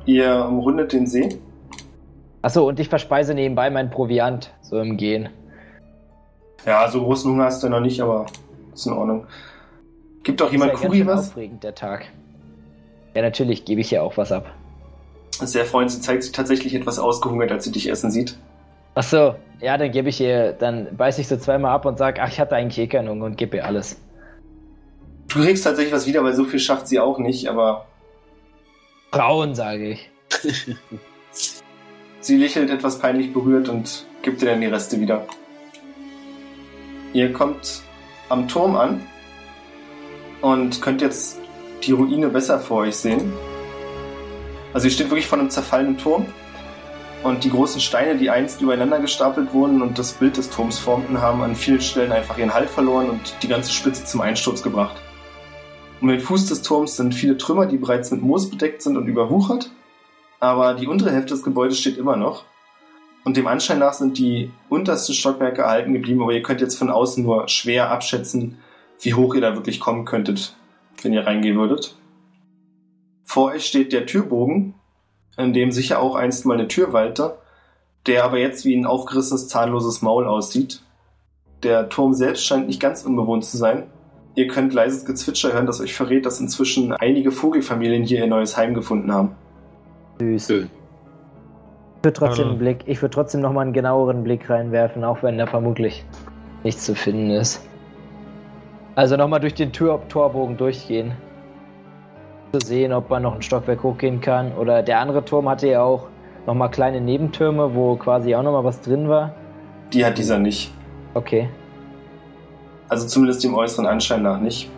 Ihr umrundet den See. Achso, und ich verspeise nebenbei mein Proviant, so im Gehen. Ja, so großen Hunger hast du noch nicht, aber ist in Ordnung. Gibt auch jemand Kuri was? aufregend, der Tag. Ja, natürlich gebe ich ja auch was ab. Sehr freundlich. Sie zeigt sich tatsächlich etwas ausgehungert, als sie dich essen sieht. Achso, ja, dann gebe ich ihr, dann beiß ich so zweimal ab und sag, ach, ich hatte eigentlich eh keinen Hunger und gebe ihr alles. Du kriegst tatsächlich was wieder, weil so viel schafft sie auch nicht, aber Frauen, sage ich. sie lächelt etwas peinlich berührt und gibt dir dann die Reste wieder. Ihr kommt am Turm an und könnt jetzt die Ruine besser vor euch sehen. Also ihr steht wirklich vor einem zerfallenen Turm und die großen Steine, die einst übereinander gestapelt wurden und das Bild des Turms formten, haben an vielen Stellen einfach ihren Halt verloren und die ganze Spitze zum Einsturz gebracht. Um den Fuß des Turms sind viele Trümmer, die bereits mit Moos bedeckt sind und überwuchert, aber die untere Hälfte des Gebäudes steht immer noch. Und dem Anschein nach sind die untersten Stockwerke erhalten geblieben, aber ihr könnt jetzt von außen nur schwer abschätzen, wie hoch ihr da wirklich kommen könntet, wenn ihr reingehen würdet. Vor euch steht der Türbogen, in dem sicher auch einst mal eine Tür wallte, der aber jetzt wie ein aufgerissenes, zahnloses Maul aussieht. der Turm selbst scheint nicht ganz unbewohnt zu sein. Ihr könnt leises Gezwitscher hören, das euch verrät, dass inzwischen einige Vogelfamilien hier ihr neues Heim gefunden haben. Süß. Schön. Ich würde trotzdem einen Blick, ich würde trotzdem noch mal einen genaueren Blick reinwerfen, auch wenn da vermutlich nichts zu finden ist. Also noch mal durch den Tür Torbogen durchgehen. Zu sehen, ob man noch ein Stockwerk hochgehen kann. Oder der andere Turm hatte ja auch noch mal kleine Nebentürme, wo quasi auch noch mal was drin war. Die hat dieser nicht. Okay. Also zumindest dem äußeren Anschein nach nicht.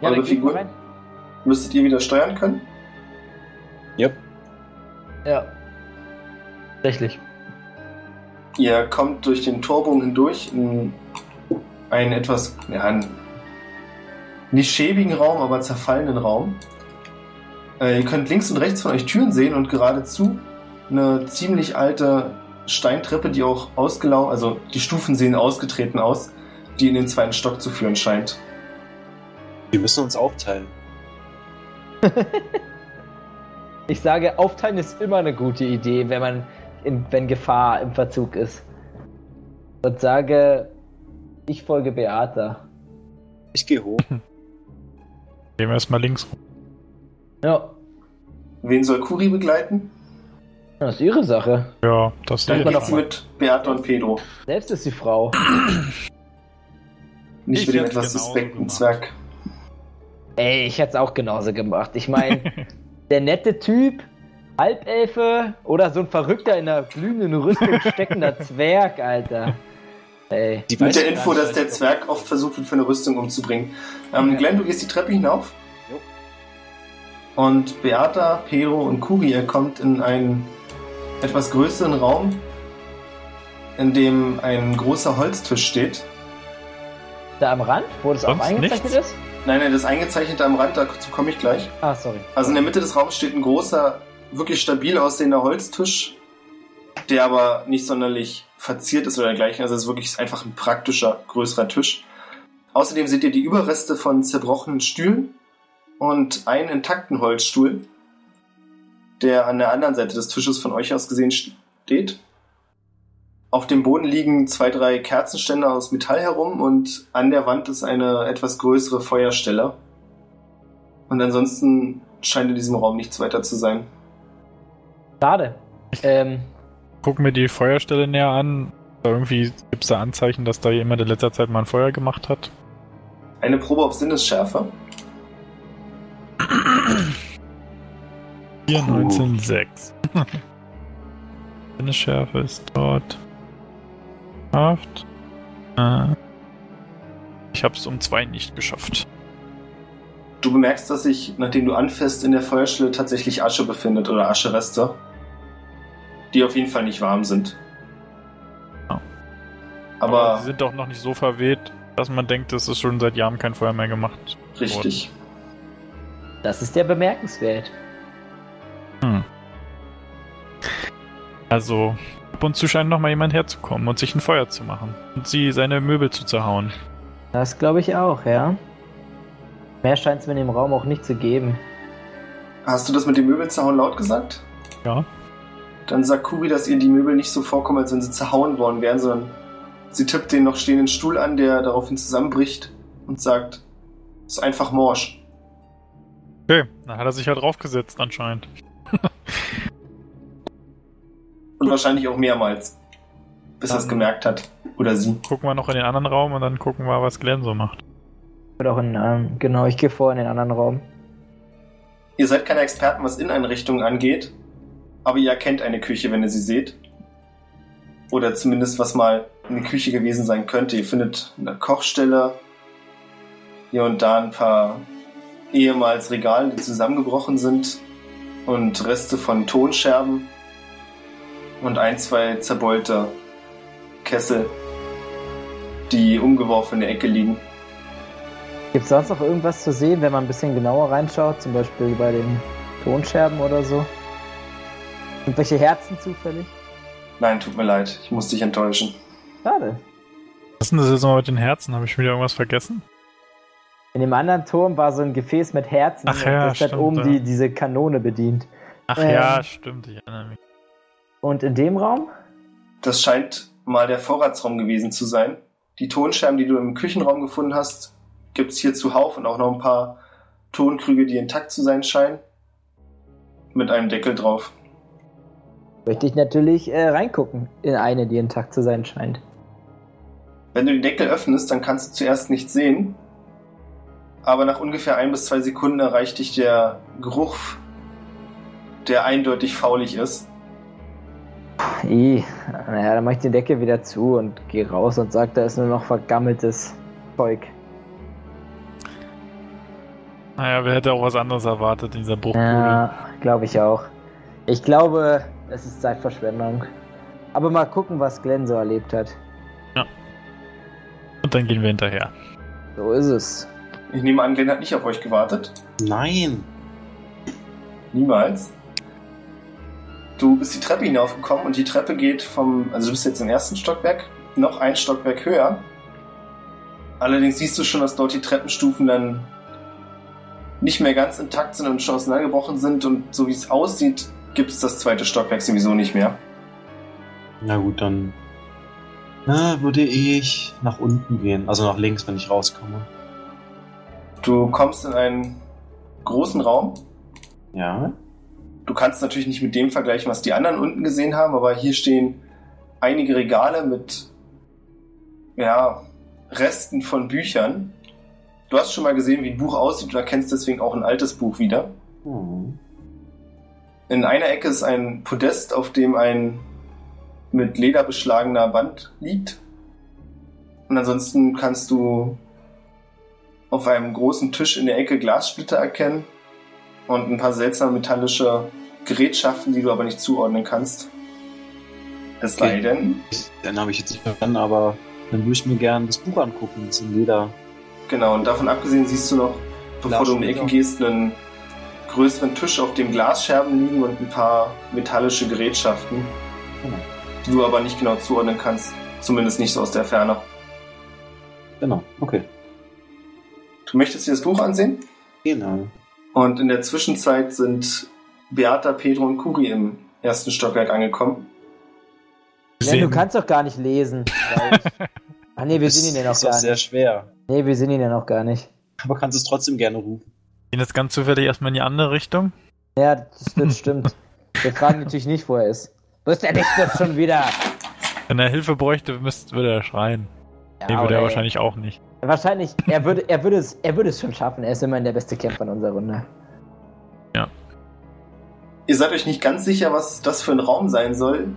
Ja, Eure Figur? Müsstet ihr wieder steuern können? Yep. Ja. Tatsächlich. Ihr kommt durch den Torbogen hindurch in einen etwas, ja, einen nicht schäbigen Raum, aber zerfallenen Raum. Äh, ihr könnt links und rechts von euch Türen sehen und geradezu eine ziemlich alte Steintreppe, die auch ausgelaufen, also die Stufen sehen ausgetreten aus, die in den zweiten Stock zu führen scheint. Wir müssen uns aufteilen. Ich sage, aufteilen ist immer eine gute Idee, wenn man in, wenn Gefahr im Verzug ist. Und sage, ich folge Beata. Ich gehe hoch. Gehen wir erstmal links rum. Ja, Wen soll Kuri begleiten? das ist ihre Sache. Ja, das Dann geht doch sie mit Beata und Pedro. Selbst ist die Frau. Nicht Ich mit dem etwas genauso suspekten gemacht. Zwerg. Ey, ich hätte es auch genauso gemacht. Ich meine, der nette Typ, Halbelfe oder so ein Verrückter in einer glühenden Rüstung steckender Zwerg, Alter. Ey. Die Mit der Info, dass der Zwerg oft versucht wird, für eine Rüstung umzubringen. Ähm, Ja. Glenn, du gehst die Treppe hinauf. Jo. Und Beata, Pedro und Kuri, ihr kommt in einen etwas größeren Raum, in dem ein großer Holztisch steht. Da am Rand, wo das auch Sonst eingezeichnet nichts? ist? Nein, nein, das Eingezeichnete am Rand, dazu komme ich gleich. Ah, sorry. Also in der Mitte des Raums steht ein großer, wirklich stabil aussehender Holztisch, der aber nicht sonderlich verziert ist oder dergleichen. Also es ist wirklich einfach ein praktischer, größerer Tisch. Außerdem seht ihr die Überreste von zerbrochenen Stühlen und einen intakten Holzstuhl, der an der anderen Seite des Tisches von euch aus gesehen steht. Auf dem Boden liegen zwei, drei Kerzenständer aus Metall herum und an der Wand ist eine etwas größere Feuerstelle. Und ansonsten scheint in diesem Raum nichts weiter zu sein. Schade. Ähm, Guck mir die Feuerstelle näher an. Da irgendwie gibt es da Anzeichen, dass da jemand in letzter Zeit mal ein Feuer gemacht hat. Eine Probe auf Sinnesschärfe. 4, 19, 6. Sinnesschärfe ist dort. Geschafft. Äh, ich habe es um 2 nicht geschafft. Du bemerkst, dass sich, nachdem du anfährst, in der Feuerstelle tatsächlich Asche befindet oder Aschereste, die auf jeden Fall nicht warm sind. Ja. Aber sie sind doch noch nicht so verweht, dass man denkt, es ist schon seit Jahren kein Feuer mehr gemacht. richtig. das ist ja bemerkenswert. Hm. Also, ab und zu scheint noch mal jemand herzukommen und sich ein Feuer zu machen und sie seine Möbel zu zerhauen. Das glaube ich auch, ja. Mehr scheint es mir in dem Raum auch nicht zu geben. Hast du das mit dem Möbel zerhauen laut gesagt? Ja. Dann sagt Kuri, dass ihr die Möbel nicht so vorkommen, als wenn sie zerhauen worden wären, sondern sie tippt den noch stehenden Stuhl an, der daraufhin zusammenbricht und sagt, ist einfach morsch. Okay, dann hat er sich halt draufgesetzt anscheinend. Und wahrscheinlich auch mehrmals. Bis er es gemerkt hat. Oder sie. Gucken wir noch in den anderen Raum und dann gucken wir, was Glenn so macht. Oder auch in, ähm, genau, ich gehe vor in den anderen Raum. Ihr seid keine Experten, was Inneneinrichtungen angeht, aber ihr erkennt eine Küche, wenn ihr sie seht. Oder zumindest, was mal eine Küche gewesen sein könnte. Ihr findet eine Kochstelle, hier und da ein paar ehemals Regale, die zusammengebrochen sind und Reste von Tonscherben und ein, zwei zerbeulte Kessel, die umgeworfen in der Ecke liegen. Gibt es sonst noch irgendwas zu sehen, wenn man ein bisschen genauer reinschaut? Zum Beispiel bei den Tonscherben oder so? Irgendwelche Herzen zufällig? Nein, tut mir leid, ich muss dich enttäuschen. Schade. Was ist denn das jetzt nochmal mit den Herzen? Habe ich wieder irgendwas vergessen? In dem anderen Turm war so ein Gefäß mit Herzen. Ach ja, das hat oben ja. die, diese Kanone bedient. Ach Ähm. ja, stimmt, ich erinnere mich. Und in dem Raum? Das scheint mal der Vorratsraum gewesen zu sein. Die Tonscherben, die du im Küchenraum gefunden hast, gibt's hier zuhauf und auch noch ein paar Tonkrüge, die intakt zu sein scheinen. Mit einem Deckel drauf. Möchte ich natürlich äh, reingucken in eine, die intakt zu sein scheint. Wenn du den Deckel öffnest, dann kannst du zuerst nichts sehen. Aber nach ungefähr ein bis zwei Sekunden erreicht dich der Geruch, der eindeutig faulig ist. I, naja, dann mach ich den Deckel wieder zu und gehe raus und sag, da ist nur noch vergammeltes Zeug. Naja, wer hätte auch was anderes erwartet in dieser Bruchbude? Ja, glaube ich auch. Ich glaube, es ist Zeitverschwendung. Aber mal gucken, was Glenn so erlebt hat. Und dann gehen wir hinterher. So ist es. Ich nehme an, Glenn hat nicht auf euch gewartet. Nein. Niemals. Du bist die Treppe hinaufgekommen und die Treppe geht vom, also du bist jetzt im ersten Stockwerk, noch ein Stockwerk höher. Allerdings siehst du schon, dass dort die Treppenstufen dann nicht mehr ganz intakt sind und schon auseinandergebrochen sind und so wie es aussieht, gibt es das zweite Stockwerk sowieso nicht mehr. Na gut, dann na, würde ich nach unten gehen. Also nach links, wenn ich rauskomme. Du kommst in einen großen Raum. Ja. Du kannst natürlich nicht mit dem vergleichen, was die anderen unten gesehen haben, aber hier stehen einige Regale mit ja, Resten von Büchern. Du hast schon mal gesehen, wie ein Buch aussieht und erkennst deswegen auch ein altes Buch wieder. Hm. In einer Ecke ist ein Podest, auf dem ein mit Leder beschlagener Wand liegt. Und ansonsten kannst du auf einem großen Tisch in der Ecke Glassplitter erkennen und ein paar seltsame metallische Gerätschaften, die du aber nicht zuordnen kannst. Es Okay. sei denn, Dann habe ich jetzt nicht verstanden, aber dann würde ich mir gerne das Buch angucken. Das in Leder. genau, und davon abgesehen siehst du noch, bevor du um die Ecke Glassplitter. gehst, einen größeren Tisch, auf dem Glasscherben liegen und ein paar metallische Gerätschaften, Genau. die du aber nicht genau zuordnen kannst. Zumindest nicht so aus der Ferne. Genau, okay. Du möchtest dir das Buch ansehen? Genau. Und in der Zwischenzeit sind Beata, Pedro und Kuri im ersten Stockwerk angekommen. Glenn, du kannst doch gar nicht lesen. ah nee, wir Das sind ihn ja noch ist doch gar sehr nicht. schwer. Nee, wir sind ihn ja noch gar nicht. Aber kannst es trotzdem gerne rufen. Gehen jetzt ganz zufällig erstmal in die andere Richtung. Ja, das, das stimmt. Wir fragen natürlich nicht, wo er ist. Wo ist der nicht jetzt schon wieder? Wenn er Hilfe bräuchte, müsste, würde er schreien. Ja, nee, würde er wahrscheinlich auch nicht. Wahrscheinlich, er würde, er, würde es, er würde es schon schaffen. Er ist immerhin der beste Kämpfer in unserer Runde. Ihr seid euch nicht ganz sicher, was das für ein Raum sein soll.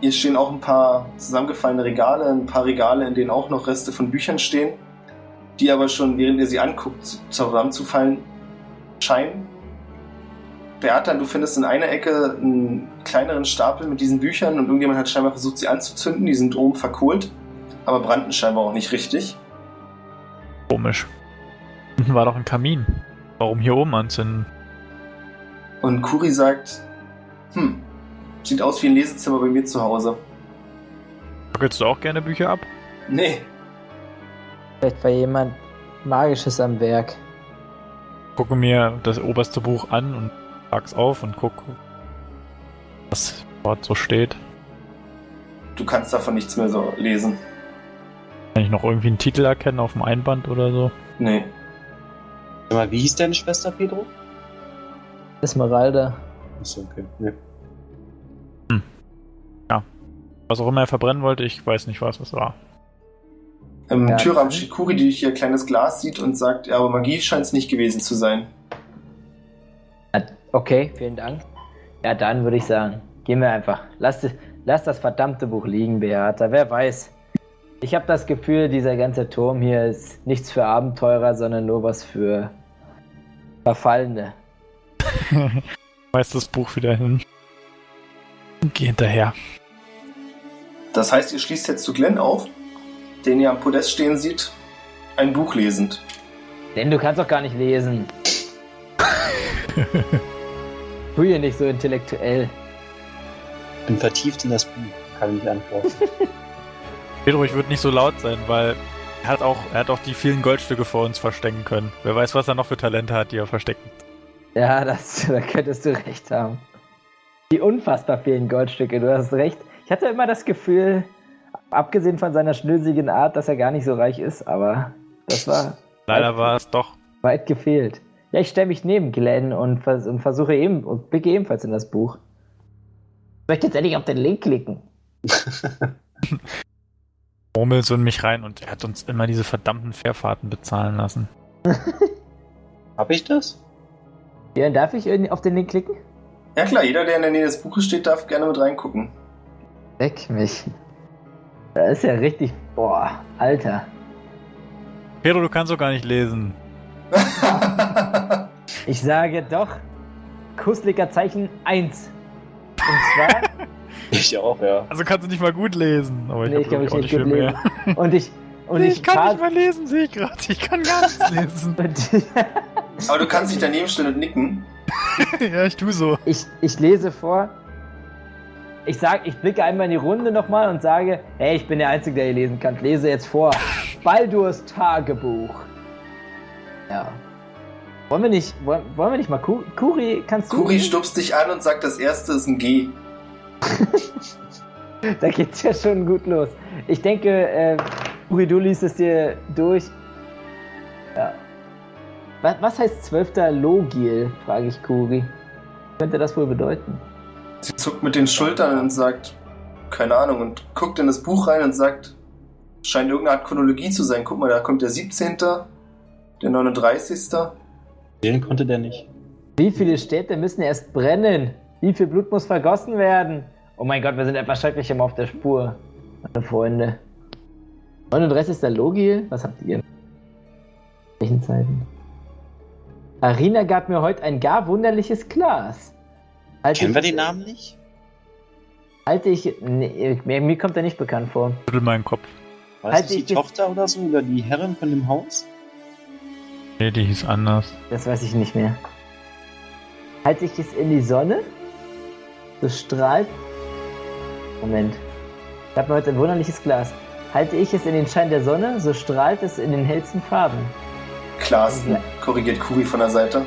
Hier stehen auch ein paar zusammengefallene Regale, ein paar Regale, in denen auch noch Reste von Büchern stehen, die aber schon, während ihr sie anguckt, zusammenzufallen scheinen. Beata, du findest in einer Ecke einen kleineren Stapel mit diesen Büchern und irgendjemand hat scheinbar versucht, sie anzuzünden. Die sind oben verkohlt, aber brannten scheinbar auch nicht richtig. Komisch. Unten war doch ein Kamin. Warum hier oben anzünden? Und Kuri sagt, hm, sieht aus wie ein Lesezimmer bei mir zu Hause. Fackelst du auch gerne Bücher ab? Nee, Vielleicht war jemand Magisches am Werk. Gucke mir das oberste Buch an und schlag's auf und gucke, was dort so steht. du kannst davon nichts mehr so lesen. Kann ich noch irgendwie einen Titel erkennen auf dem Einband oder so? Nee. Sag mal, wie hieß deine Schwester, Pedro? Esmeralda. Achso, okay. Nee. Was auch immer er verbrennen wollte, ich weiß nicht, was es war. Im Ja, Türrahmen dann- steht Kuri, die hier ein kleines Glas sieht und sagt, ja, aber Magie scheint es nicht gewesen zu sein. Okay, vielen Dank. Ja, dann würde ich sagen, gehen wir einfach. Lass, lass das verdammte Buch liegen, Beata. Wer weiß. Ich habe das Gefühl, dieser ganze Turm hier ist nichts für Abenteurer, sondern nur was für Verfallene. Weiß das Buch wieder hin. Und geh hinterher. Das heißt, ihr schließt jetzt zu Glenn auf, den ihr am Podest stehen sieht, ein Buch lesend. Denn du kannst doch gar nicht lesen. Tu hier nicht so intellektuell. Bin vertieft in das Buch. Kann ich antworten. Pedro, ich würde nicht so laut sein, weil er hat auch, er hat auch die vielen Goldstücke vor uns verstecken können. Wer weiß, was er noch für Talente hat, die er verstecken. Ja, das, da könntest du recht haben. Die unfassbar vielen Goldstücke, du hast recht. Ich hatte immer das Gefühl, Abgesehen von seiner schnösigen Art, dass er gar nicht so reich ist, aber das war Leider war es doch. weit gefehlt. Ja, ich stelle mich neben Glenn und, vers und versuche eben und blicke ebenfalls in das Buch. Ich möchte jetzt endlich auf den Link klicken. Murmelt so in mich rein und er hat uns immer diese verdammten Fährfahrten bezahlen lassen. Hab ich das? Ja, darf ich irgendwie auf den Link klicken? Ja klar, jeder, der in der Nähe des Buches steht, darf gerne mit reingucken. Leck mich. Das ist ja richtig. Boah, Alter. Pedro, du kannst doch gar nicht lesen. Ich sage doch, Kussliger Zeichen 1. Und zwar, Ich auch, ja. Also kannst du nicht mal gut lesen. Aber ich nee, ich glaube, ich glaub nicht gut lesen. Und ich, und nee, ich, ich kann nicht mal lesen, sehe ich gerade. Ich kann gar nichts lesen. Aber du kannst dich daneben stellen und nicken. ja, ich tu so. ich, ich lese vor. Ich sag, ich blicke einmal in die Runde nochmal und sage, hey, ich bin der Einzige, der hier lesen kann. Ich lese jetzt vor. Baldurs Tagebuch. Ja. Wollen wir nicht, wollen, wollen wir nicht mal, Ku- Kuri, kannst du? Kuri stupst dich an und sagt, das erste ist ein G. Da geht's ja schon gut los. Ich denke, äh, Kuri, du liest es dir durch. Ja. Was, was heißt zwölfter Logil, frage ich Kuri. Was könnte das wohl bedeuten? Sie zuckt mit den Schultern und sagt, keine Ahnung, und guckt in das Buch rein und sagt, scheint irgendeine Art Chronologie zu sein. Guck mal, da kommt der 17., der 39. Den konnte der nicht. Wie viele Städte müssen erst brennen? Wie viel Blut muss vergossen werden? Oh mein Gott, wir sind etwas Schrecklichem auf der Spur, meine Freunde. 39. Logil? Was habt ihr? Welchen Zeiten? Arina gab mir heute ein gar wunderliches Glas. Halte Kennen wir ich- den Namen nicht? Halte ich. Nee, mir, mir kommt er nicht bekannt vor. Schüttel meinen Kopf. War das die Tochter oder so? Oder die Herrin von dem Haus? Nee, die hieß anders. Das weiß ich nicht mehr. Halte ich es in die Sonne? So strahlt. Moment. Ich habe mir heute ein wunderliches Glas. Halte ich es in den Schein der Sonne, so strahlt es in den hellsten Farben. Klarsten, korrigiert Kuri von der Seite.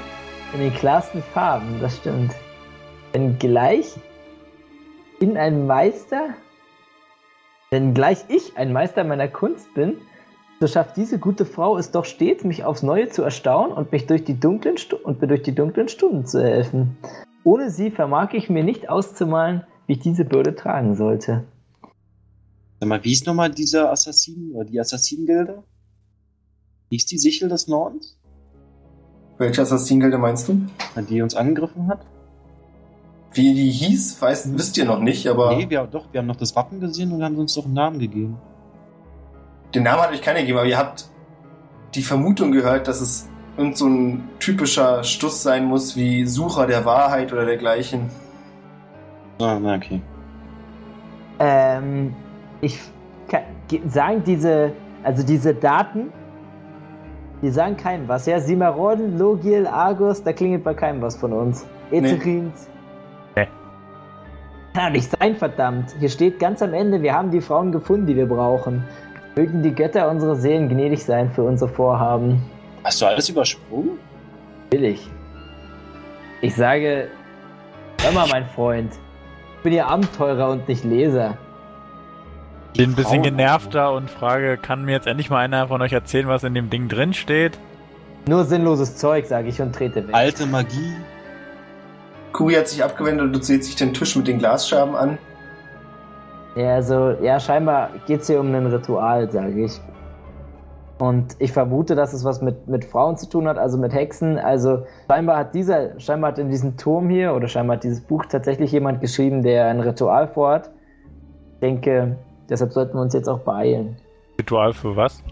In den klarsten Farben, das stimmt. Wenn gleich in ein Meister, wenn gleich ich ein Meister meiner Kunst bin, so schafft diese gute Frau es doch stets, mich aufs Neue zu erstaunen und mich durch die dunklen Stu und mir durch die dunklen Stunden zu helfen. Ohne sie vermag ich mir nicht auszumalen, wie ich diese Bürde tragen sollte. Sag mal, wie ist nochmal dieser Assassin oder die Assassinengilde? Wie ist die Sichel des Nordens, Welche Assassingilde meinst du? die uns angegriffen hat? Wie die hieß, weiß, wisst ihr noch nicht, aber Nee, wir, doch, wir haben noch das Wappen gesehen und haben uns doch einen Namen gegeben. den Namen hat euch keiner gegeben, aber ihr habt die Vermutung gehört, dass es irgend so ein typischer Stuss sein muss wie Sucher der Wahrheit oder dergleichen. Ah, na, okay. Ähm, ich kann, ge- sagen diese, also diese Daten, die sagen keinem was, ja? Simaron, Logil, Argus, da klingelt bei keinem was von uns. Ezerins. Nee. Kann doch nicht sein, verdammt. Hier steht ganz am Ende, wir haben die Frauen gefunden, die wir brauchen. Mögen die Götter unsere Seelen gnädig sein für unser Vorhaben. Hast du alles übersprungen? Will ich. Ich sage, hör mal, mein Freund. Ich bin ja Abenteurer und nicht Leser. Bin ein bisschen genervter und frage, kann mir jetzt endlich mal einer von euch erzählen, was in dem Ding drin steht? Nur sinnloses Zeug, sage ich und trete weg. Alte Magie. Kuri hat sich abgewendet und du seht sich den Tisch mit den Glasscherben an. Ja, also, ja, scheinbar geht es hier um ein Ritual, sage ich. Und ich vermute, dass es was mit, mit Frauen zu tun hat, also mit Hexen. Also scheinbar hat dieser, scheinbar hat in diesem Turm hier oder scheinbar hat dieses Buch tatsächlich jemand geschrieben, der ein Ritual vorhat. Ich denke, deshalb sollten wir uns jetzt auch beeilen. Ritual für was?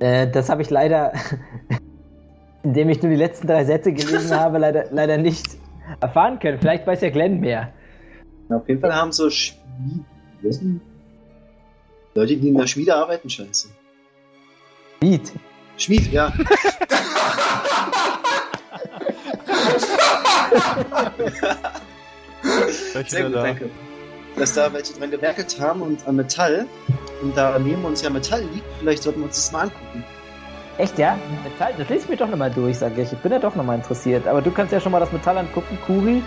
Äh, das habe ich leider, indem ich nur die letzten drei Sätze gelesen habe, leider, leider nicht erfahren können. Vielleicht weiß ja Glenn mehr. Na, auf jeden Fall haben so Schmied... Wissen? Leute, die in der Schmiede arbeiten, scheiße. Lied. Schmied, ja. Welche Sehr gut, da? danke. Dass da welche dran gewerkelt haben und an Metall. Und da neben uns ja Metall liegt, vielleicht sollten wir uns das mal angucken. Echt, ja? Metall, das lese ich mir doch nochmal durch, sage ich. Ich bin ja doch nochmal interessiert. Aber du kannst ja schon mal das Metall angucken. Kuri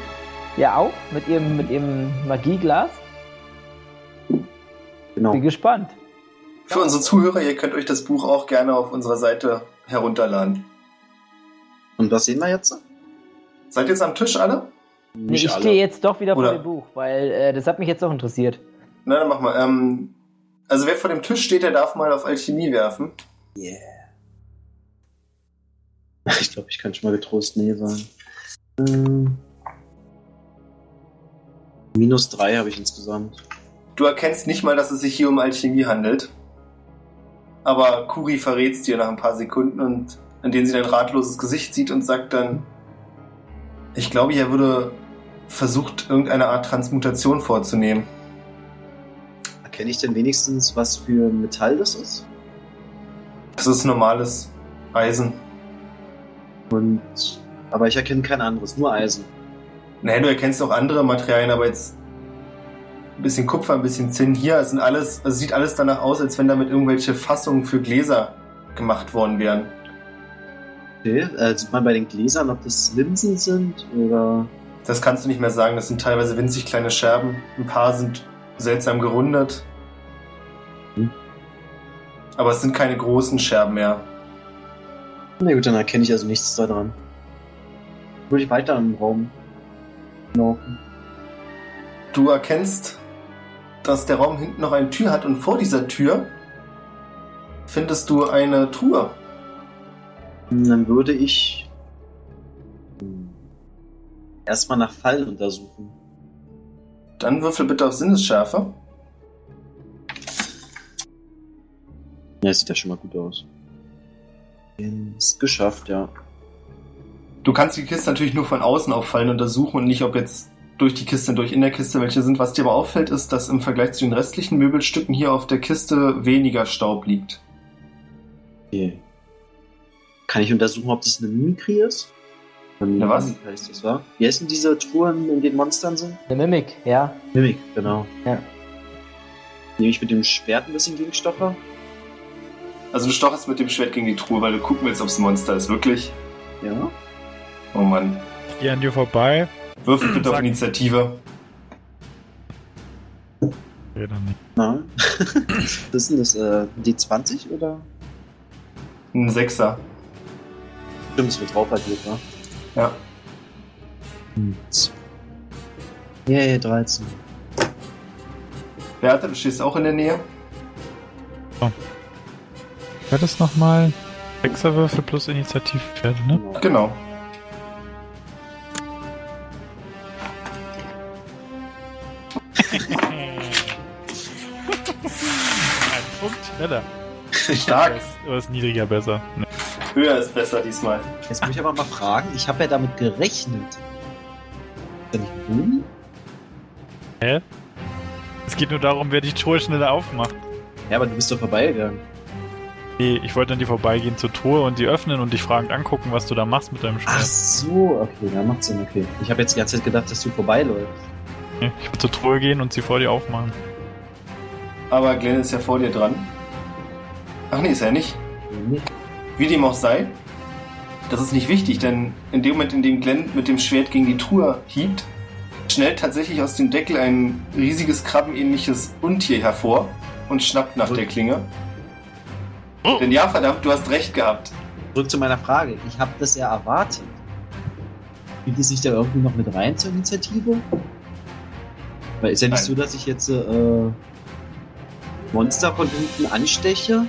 ja auch, mit ihrem, mit ihrem Magieglas. Genau. Bin gespannt. Für unsere Zuhörer, ihr könnt euch das Buch auch gerne auf unserer Seite herunterladen. Und was sehen wir jetzt? Seid ihr jetzt am Tisch alle? Nee, ich alle. stehe jetzt doch wieder Oder- vor dem Buch, weil äh, das hat mich jetzt doch interessiert. Na, dann mach mal. Ähm, also wer vor dem Tisch steht, der darf mal auf Alchemie werfen. Yeah. Ich glaube, ich kann schon mal getrost Nee sagen. Ähm, minus drei habe ich insgesamt. Du erkennst nicht mal, dass es sich hier um Alchemie handelt. Aber Kuri verrät's dir nach ein paar Sekunden und in denen sie dein ratloses Gesicht sieht und sagt dann, ich glaube, hier würde versucht, irgendeine Art Transmutation vorzunehmen. Erkenne ich denn wenigstens, was für Metall das ist? Das ist normales Eisen. Und aber ich erkenne kein anderes, nur Eisen. Naja, du erkennst auch andere Materialien, aber jetzt ein bisschen Kupfer, ein bisschen Zinn. Hier es sind alles, also sieht alles danach aus, als wenn damit irgendwelche Fassungen für Gläser gemacht worden wären. Okay. Äh, sieht man bei den Gläsern, ob das Linsen sind oder. Das kannst du nicht mehr sagen. Das sind teilweise winzig kleine Scherben. Ein paar sind seltsam gerundet. Hm. Aber es sind keine großen Scherben mehr. Na gut, dann erkenne ich also nichts daran. Würde ich weiter im Raum laufen. Du erkennst, dass der Raum hinten noch eine Tür hat und vor dieser Tür findest du eine Truhe. Dann würde ich erstmal nach Fallen untersuchen. Dann würfel bitte auf Sinnesschärfe. Ja, sieht ja schon mal gut aus. Ist geschafft, ja. Du kannst die Kiste natürlich nur von außen auf Fallen untersuchen und nicht, ob jetzt durch die Kiste, durch in der Kiste welche sind. Was dir aber auffällt, ist, dass im Vergleich zu den restlichen Möbelstücken hier auf der Kiste weniger Staub liegt. Okay. Kann ich untersuchen, ob das eine Mimikry ist? Eine was? Heißt das, wa? Wie heißen diese Truhen, in denen Monstern sind? Eine Mimik, ja. Mimik, genau. Ja. Nehme ich mit dem Schwert ein bisschen Gegenstocher? Also du stocherst mit dem Schwert gegen die Truhe, weil du gucken willst, ob es ein Monster ist. Wirklich? Ja. Oh Mann. Ich gehe an dir vorbei. Würfel bitte auf Initiative. Okay, dann nicht. Na? Was ist denn das? Äh, D20 oder? Ein Sechser. Stimmt, es wird drauf addiert, wa? Ja. Yeah, 13. Bertha, du stehst auch in der Nähe. Wer das nochmal? Sechserwürfel plus Initiativwerte, ne? Genau. Schneller. Stark. Oder ist niedriger besser? Ne. Höher ist besser diesmal. Jetzt muss ich aber mal fragen, ich habe ja damit gerechnet. Ist ja nicht Boni? Hä? Es geht nur darum, wer die Truhe schneller aufmacht. Ja, aber du bist doch vorbeigegangen. Nee, ich wollte an dir vorbeigehen zur Truhe und die öffnen und dich fragend angucken, was du da machst mit deinem Ach Schwert. so, okay, dann macht Sinn, okay. Ich habe jetzt die ganze Zeit gedacht, dass du vorbeiläufst. Nee, Ich will zur Truhe gehen und sie vor dir aufmachen. Aber Glenn ist ja vor dir dran. Ach nee, ist er nicht. Wie dem auch sei, das ist nicht wichtig, denn in dem Moment, in dem Glenn mit dem Schwert gegen die Truhe hiebt, schnellt tatsächlich aus dem Deckel ein riesiges krabbenähnliches Untier hervor und schnappt nach der Klinge. Oh. Denn ja, verdammt, du hast recht gehabt. Zurück zu meiner Frage. Ich habe das ja erwartet. Spielt es sich da irgendwie noch mit rein zur Initiative? Weil ist ja nicht Nein. so, dass ich jetzt äh, Monster von hinten ansteche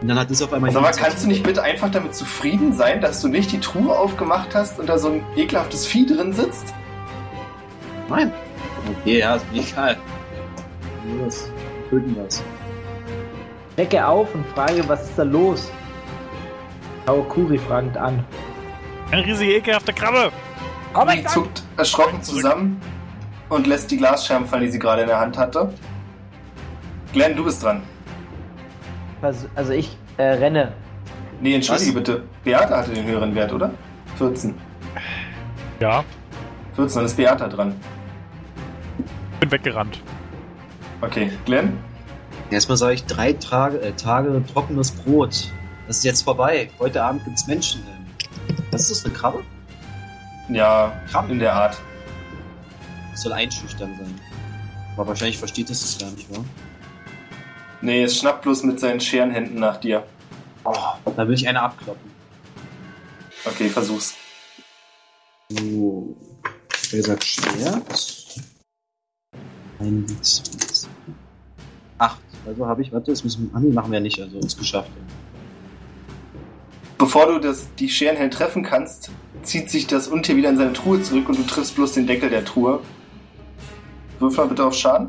und dann hat es auf einmal. Sag mal, kannst du nicht bitte einfach damit zufrieden sein, dass du nicht die Truhe aufgemacht hast und da so ein ekelhaftes Vieh drin sitzt? Nein. Okay, ja, ist mir egal. Los, töten das. Decke auf und frage, was ist da los? Schaue Kuri fragend an. Eine riesige, ekelhafte Krabbe! Oh Die zuckt erschrocken zusammen und lässt die Glasscherben fallen, die sie gerade in der Hand hatte. Glenn, du bist dran. Also, also ich äh, renne. Nee, entschuldige Was? bitte. Beata hatte den höheren Wert, oder? 14. Ja, 14, dann ist Beata dran. bin weggerannt. Okay, Glenn? Erstmal sage ich drei Tage, äh, Tage trockenes Brot. Das ist jetzt vorbei. Heute Abend gibt's Menschen. Was ist das, eine Krabbe? Ja, Krabben. in der Art. Das soll einschüchtern sein. Aber wahrscheinlich versteht es das gar nicht, wa? Nee, es schnappt bloß mit seinen Scherenhänden nach dir. Oh, da will ich eine abkloppen. Okay, versuch's. So. Wer sagt Schwert? Ein W20. Acht. Also habe ich, warte, das müssen ah, nee, machen wir nicht, also ist geschafft. Bevor du das, die Scherenhände treffen kannst, zieht sich das Untier wieder in seine Truhe zurück und du triffst bloß den Deckel der Truhe. Wirf mal bitte auf Schaden.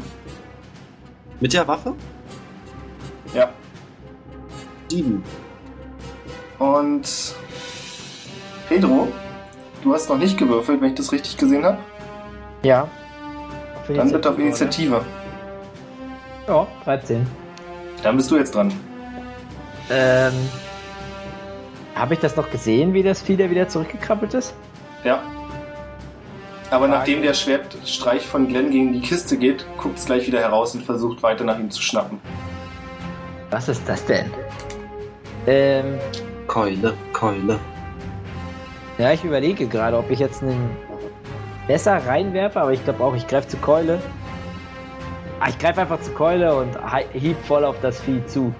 Mit der Waffe? Ja. Sieben. Und Pedro, du hast noch nicht gewürfelt, wenn ich das richtig gesehen habe. Ja. Dann bitte auf? Initiative. Ja, 13. Dann bist du jetzt dran. Ähm. Habe ich das noch gesehen, wie das Vieh da wieder zurückgekrabbelt ist? Ja. Aber Frage. nachdem der Schwertstreich von Glenn gegen die Kiste geht, guckt es gleich wieder heraus und versucht weiter nach ihm zu schnappen. Was ist das denn? Ähm. Keule, Keule. Ja, ich überlege gerade, ob ich jetzt einen Messer reinwerfe, aber ich glaube auch, ich greife zur Keule. Ah, ich greife einfach zur Keule und hieb voll auf das Vieh zu.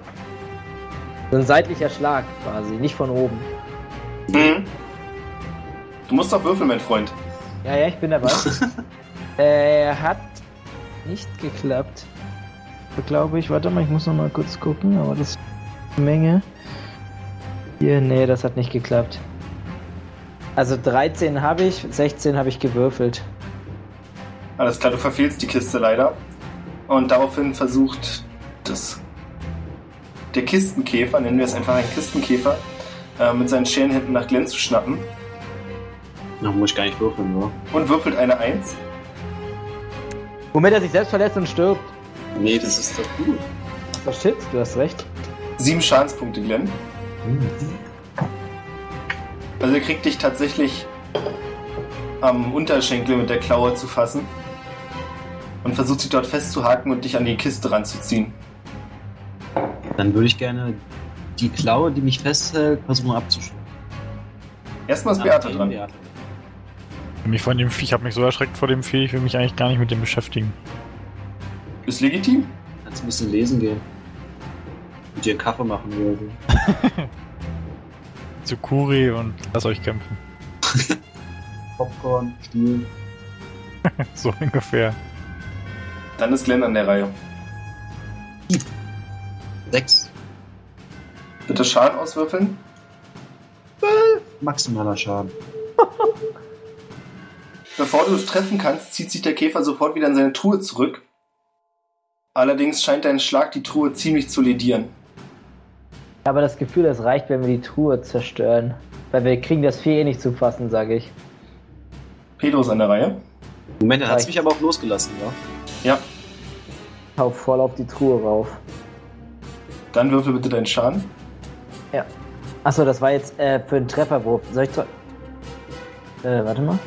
So ein seitlicher Schlag quasi, nicht von oben. Mhm. Du musst doch würfeln, mein Freund. Ja, ja, ich bin dabei. äh, hat nicht geklappt. Glaube ich. Warte mal, ich muss noch mal kurz gucken, aber das ist eine Menge. Hier, nee, das hat nicht geklappt. Also 13 habe ich, 16 habe ich gewürfelt. Alles klar, du verfehlst die Kiste leider. Und daraufhin versucht das der Kistenkäfer, nennen wir es einfach einen Kistenkäfer, äh, mit seinen Scherenhänden nach Glenn zu schnappen Na, muss ich gar nicht würfeln, oder? und würfelt eine Eins. Womit er sich selbst verletzt und stirbt. Nee, das ist doch gut. Oh shit, du hast recht. Sieben Schadenspunkte, Glenn. Also er kriegt dich tatsächlich am Unterschenkel mit der Klaue zu fassen und versucht sich dort festzuhaken und dich an die Kiste ranzuziehen. Dann würde ich gerne die Klaue, die mich festhält, versuchen abzuschneiden. Erstmal ist Beate Ah, dran. Beate. Mich von dem Vieh, ich habe mich so erschreckt vor dem Vieh, ich will mich eigentlich gar nicht mit dem beschäftigen. Ist legitim? Kannst ein bisschen lesen gehen. Und dir einen Kaffee machen oder. Zu Kuri und lass euch kämpfen. Popcorn, Stuhl. So ungefähr. Dann ist Glenn an der Reihe. Sechs. Bitte Schaden auswürfeln. Maximaler Schaden. Bevor du es treffen kannst, zieht sich der Käfer sofort wieder in seine Truhe zurück. Allerdings scheint dein Schlag die Truhe ziemlich zu ledieren. Ich habe das Gefühl, es reicht, wenn wir die Truhe zerstören. Weil wir kriegen das Vieh eh nicht zu fassen, sage ich. Pedro ist an der Reihe. Moment, er hat Reicht. mich aber auch losgelassen, wa? Ja, Hau voll auf die Truhe rauf. dann würfel bitte deinen Schaden. Achso, das war jetzt äh, für einen Trefferwurf. Soll ich zu. Äh, warte mal.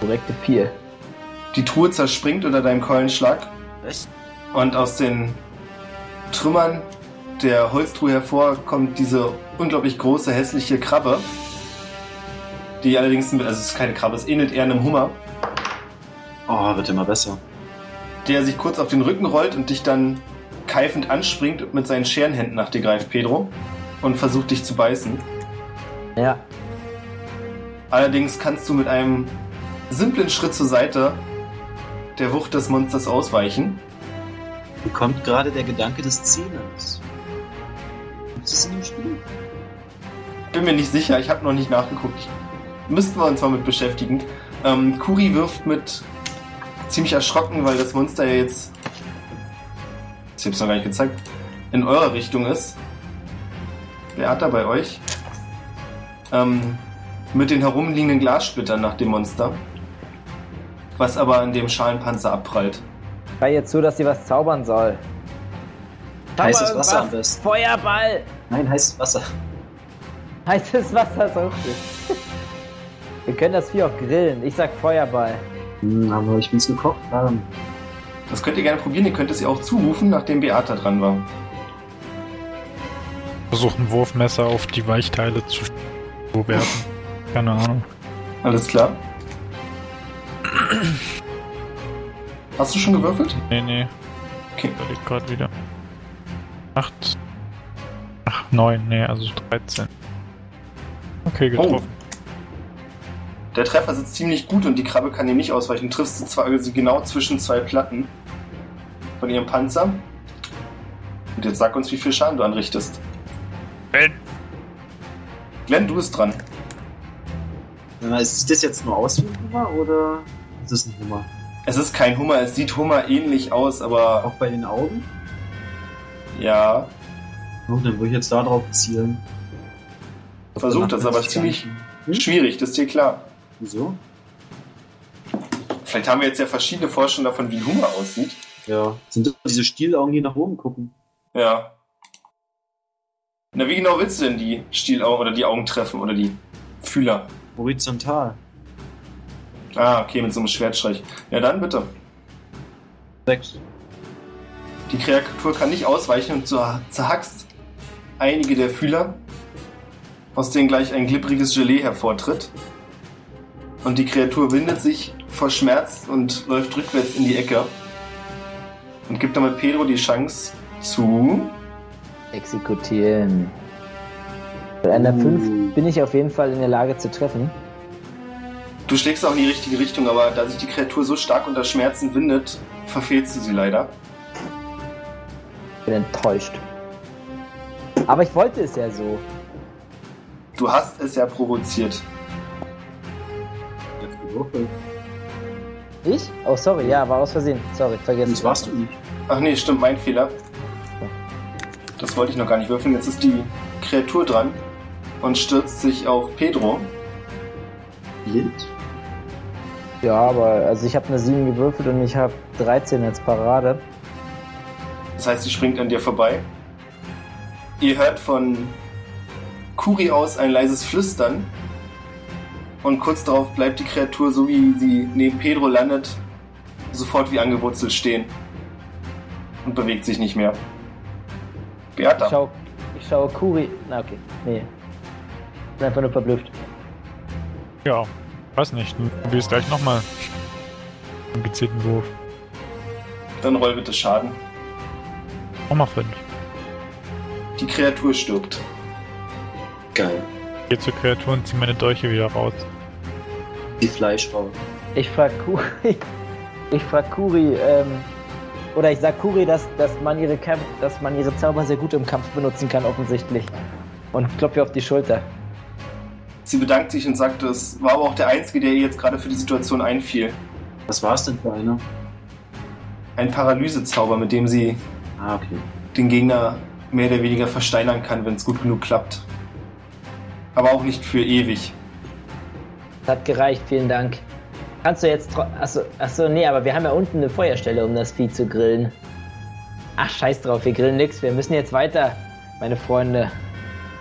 Korrekte 4. Die Truhe zerspringt unter deinem Keulenschlag Was? und aus den Trümmern der Holztruhe hervor kommt diese unglaublich große, hässliche Krabbe. Die allerdings, also es ist keine Krabbe, es ähnelt eher einem Hummer, Oh, wird immer besser. der sich kurz auf den Rücken rollt und dich dann keifend anspringt und mit seinen Scherenhänden nach dir greift, Pedro, und versucht dich zu beißen. Ja. Allerdings kannst du mit einem simplen Schritt zur Seite der Wucht des Monsters ausweichen. Wie kommt gerade der Gedanke des Zählens? Gibt es in dem Spiel? Bin mir nicht sicher, ich habe noch nicht nachgeguckt. Müssten wir uns mal mit beschäftigen. Ähm, Kuri wirft mit ziemlich erschrocken, weil das Monster ja jetzt, ich hab's noch gar nicht gezeigt, in eurer Richtung ist. Wer hat da bei euch? Ähm, mit den herumliegenden Glassplittern nach dem Monster. Was aber an dem Schalenpanzer abprallt. War jetzt so, dass sie was zaubern soll. Heißes Wasser am besten. Feuerball! Nein, heißes Wasser. Heißes Wasser ist auch gut. Wir können das Vieh auch grillen. Ich sag Feuerball. Hm, aber ich will's gekocht haben. Das könnt ihr gerne probieren, ihr könnt es ihr auch zurufen, nachdem Beata dran war. Versuch ein Wurfmesser auf die Weichteile zu werfen. Keine Ahnung. Alles klar. Hast du schon gewürfelt? Nee, nee. Okay. Überleg gerade wieder. Acht. Ach, neun, nee, also 13. Okay, getroffen. Der Treffer sitzt ziemlich gut und die Krabbe kann ihm nicht ausweichen. Du triffst sie zwar also genau zwischen zwei Platten von ihrem Panzer. Und jetzt sag uns, wie viel Schaden du anrichtest. Ben. Glenn, du bist dran. Sieht das jetzt nur aus wie oder ist ein Hummer? Es ist kein Hummer, es sieht Hummer ähnlich aus, aber Auch bei den Augen? ja, Oh, dann würde ich jetzt da drauf zielen. versucht das, aber ziemlich Hm? schwierig, das ist dir klar. Wieso? Vielleicht haben wir jetzt ja verschiedene Vorstellungen davon, wie ein Hummer aussieht. Ja. Sind das diese Stielaugen, die nach oben gucken? Ja. Na, wie genau willst du denn die Stielaugen oder die Augen treffen oder die Fühler? Horizontal. Ah, okay, mit so einem Schwertstreich. Ja, dann bitte. Sechs. Die Kreatur kann nicht ausweichen und du zerhackst einige der Fühler, aus denen gleich ein glibbriges Gelee hervortritt. Und die Kreatur windet sich vor Schmerz und läuft rückwärts in die Ecke. Und gibt damit Pedro die Chance zu. Exekutieren. Mit einer Uh. 5 bin ich auf jeden Fall in der Lage zu treffen. Du schlägst auch in die richtige Richtung, aber da sich die Kreatur so stark unter Schmerzen windet, verfehlst du sie leider. Bin enttäuscht. Aber ich wollte es ja so. Du hast es ja provoziert. Jetzt gewürfelt. Ich? Oh, sorry, ja, war aus Versehen. Sorry, vergessen. Das warst du nicht. Ach nee, stimmt, mein Fehler. Das wollte ich noch gar nicht würfeln. Jetzt ist die Kreatur dran und stürzt sich auf Pedro. Blind? Ja, aber also ich habe eine 7 gewürfelt und ich habe 13 als Parade. Das heißt, sie springt an dir vorbei. Ihr hört von Kuri aus ein leises Flüstern. Und kurz darauf bleibt die Kreatur, so wie sie neben Pedro landet, sofort wie angewurzelt stehen. Und bewegt sich nicht mehr. Ich Beata. schau, ich schaue Kuri. Na, okay. Nee. Bin einfach nur verblüfft. Ja, weiß nicht. Du probierst gleich nochmal einen gezielten Wurf. Dann roll bitte Schaden. Nochmal fünf. Die Kreatur stirbt. Geil. Geh zur Kreatur und zieh meine Dolche wieder raus. Die Fleischhaut. Ich frag Kuri. Ich frag Kuri, ähm. Oder ich sag Kuri, dass, dass, man ihre Kämpf, dass man ihre Zauber sehr gut im Kampf benutzen kann, offensichtlich. Und klopfe ihr auf die Schulter. Sie bedankt sich und sagt, es war aber auch der Einzige, der ihr jetzt gerade für die Situation einfiel. Was war es denn für einer? Ein Paralysezauber, mit dem sie Ah, okay. den Gegner mehr oder weniger versteinern kann, wenn es gut genug klappt. Aber auch nicht für ewig. Das hat gereicht, vielen Dank. Kannst du jetzt. Achso, achso, nee, aber wir haben ja unten eine Feuerstelle, um das Vieh zu grillen. Ach, scheiß drauf, wir grillen nix. Wir müssen jetzt weiter, meine Freunde.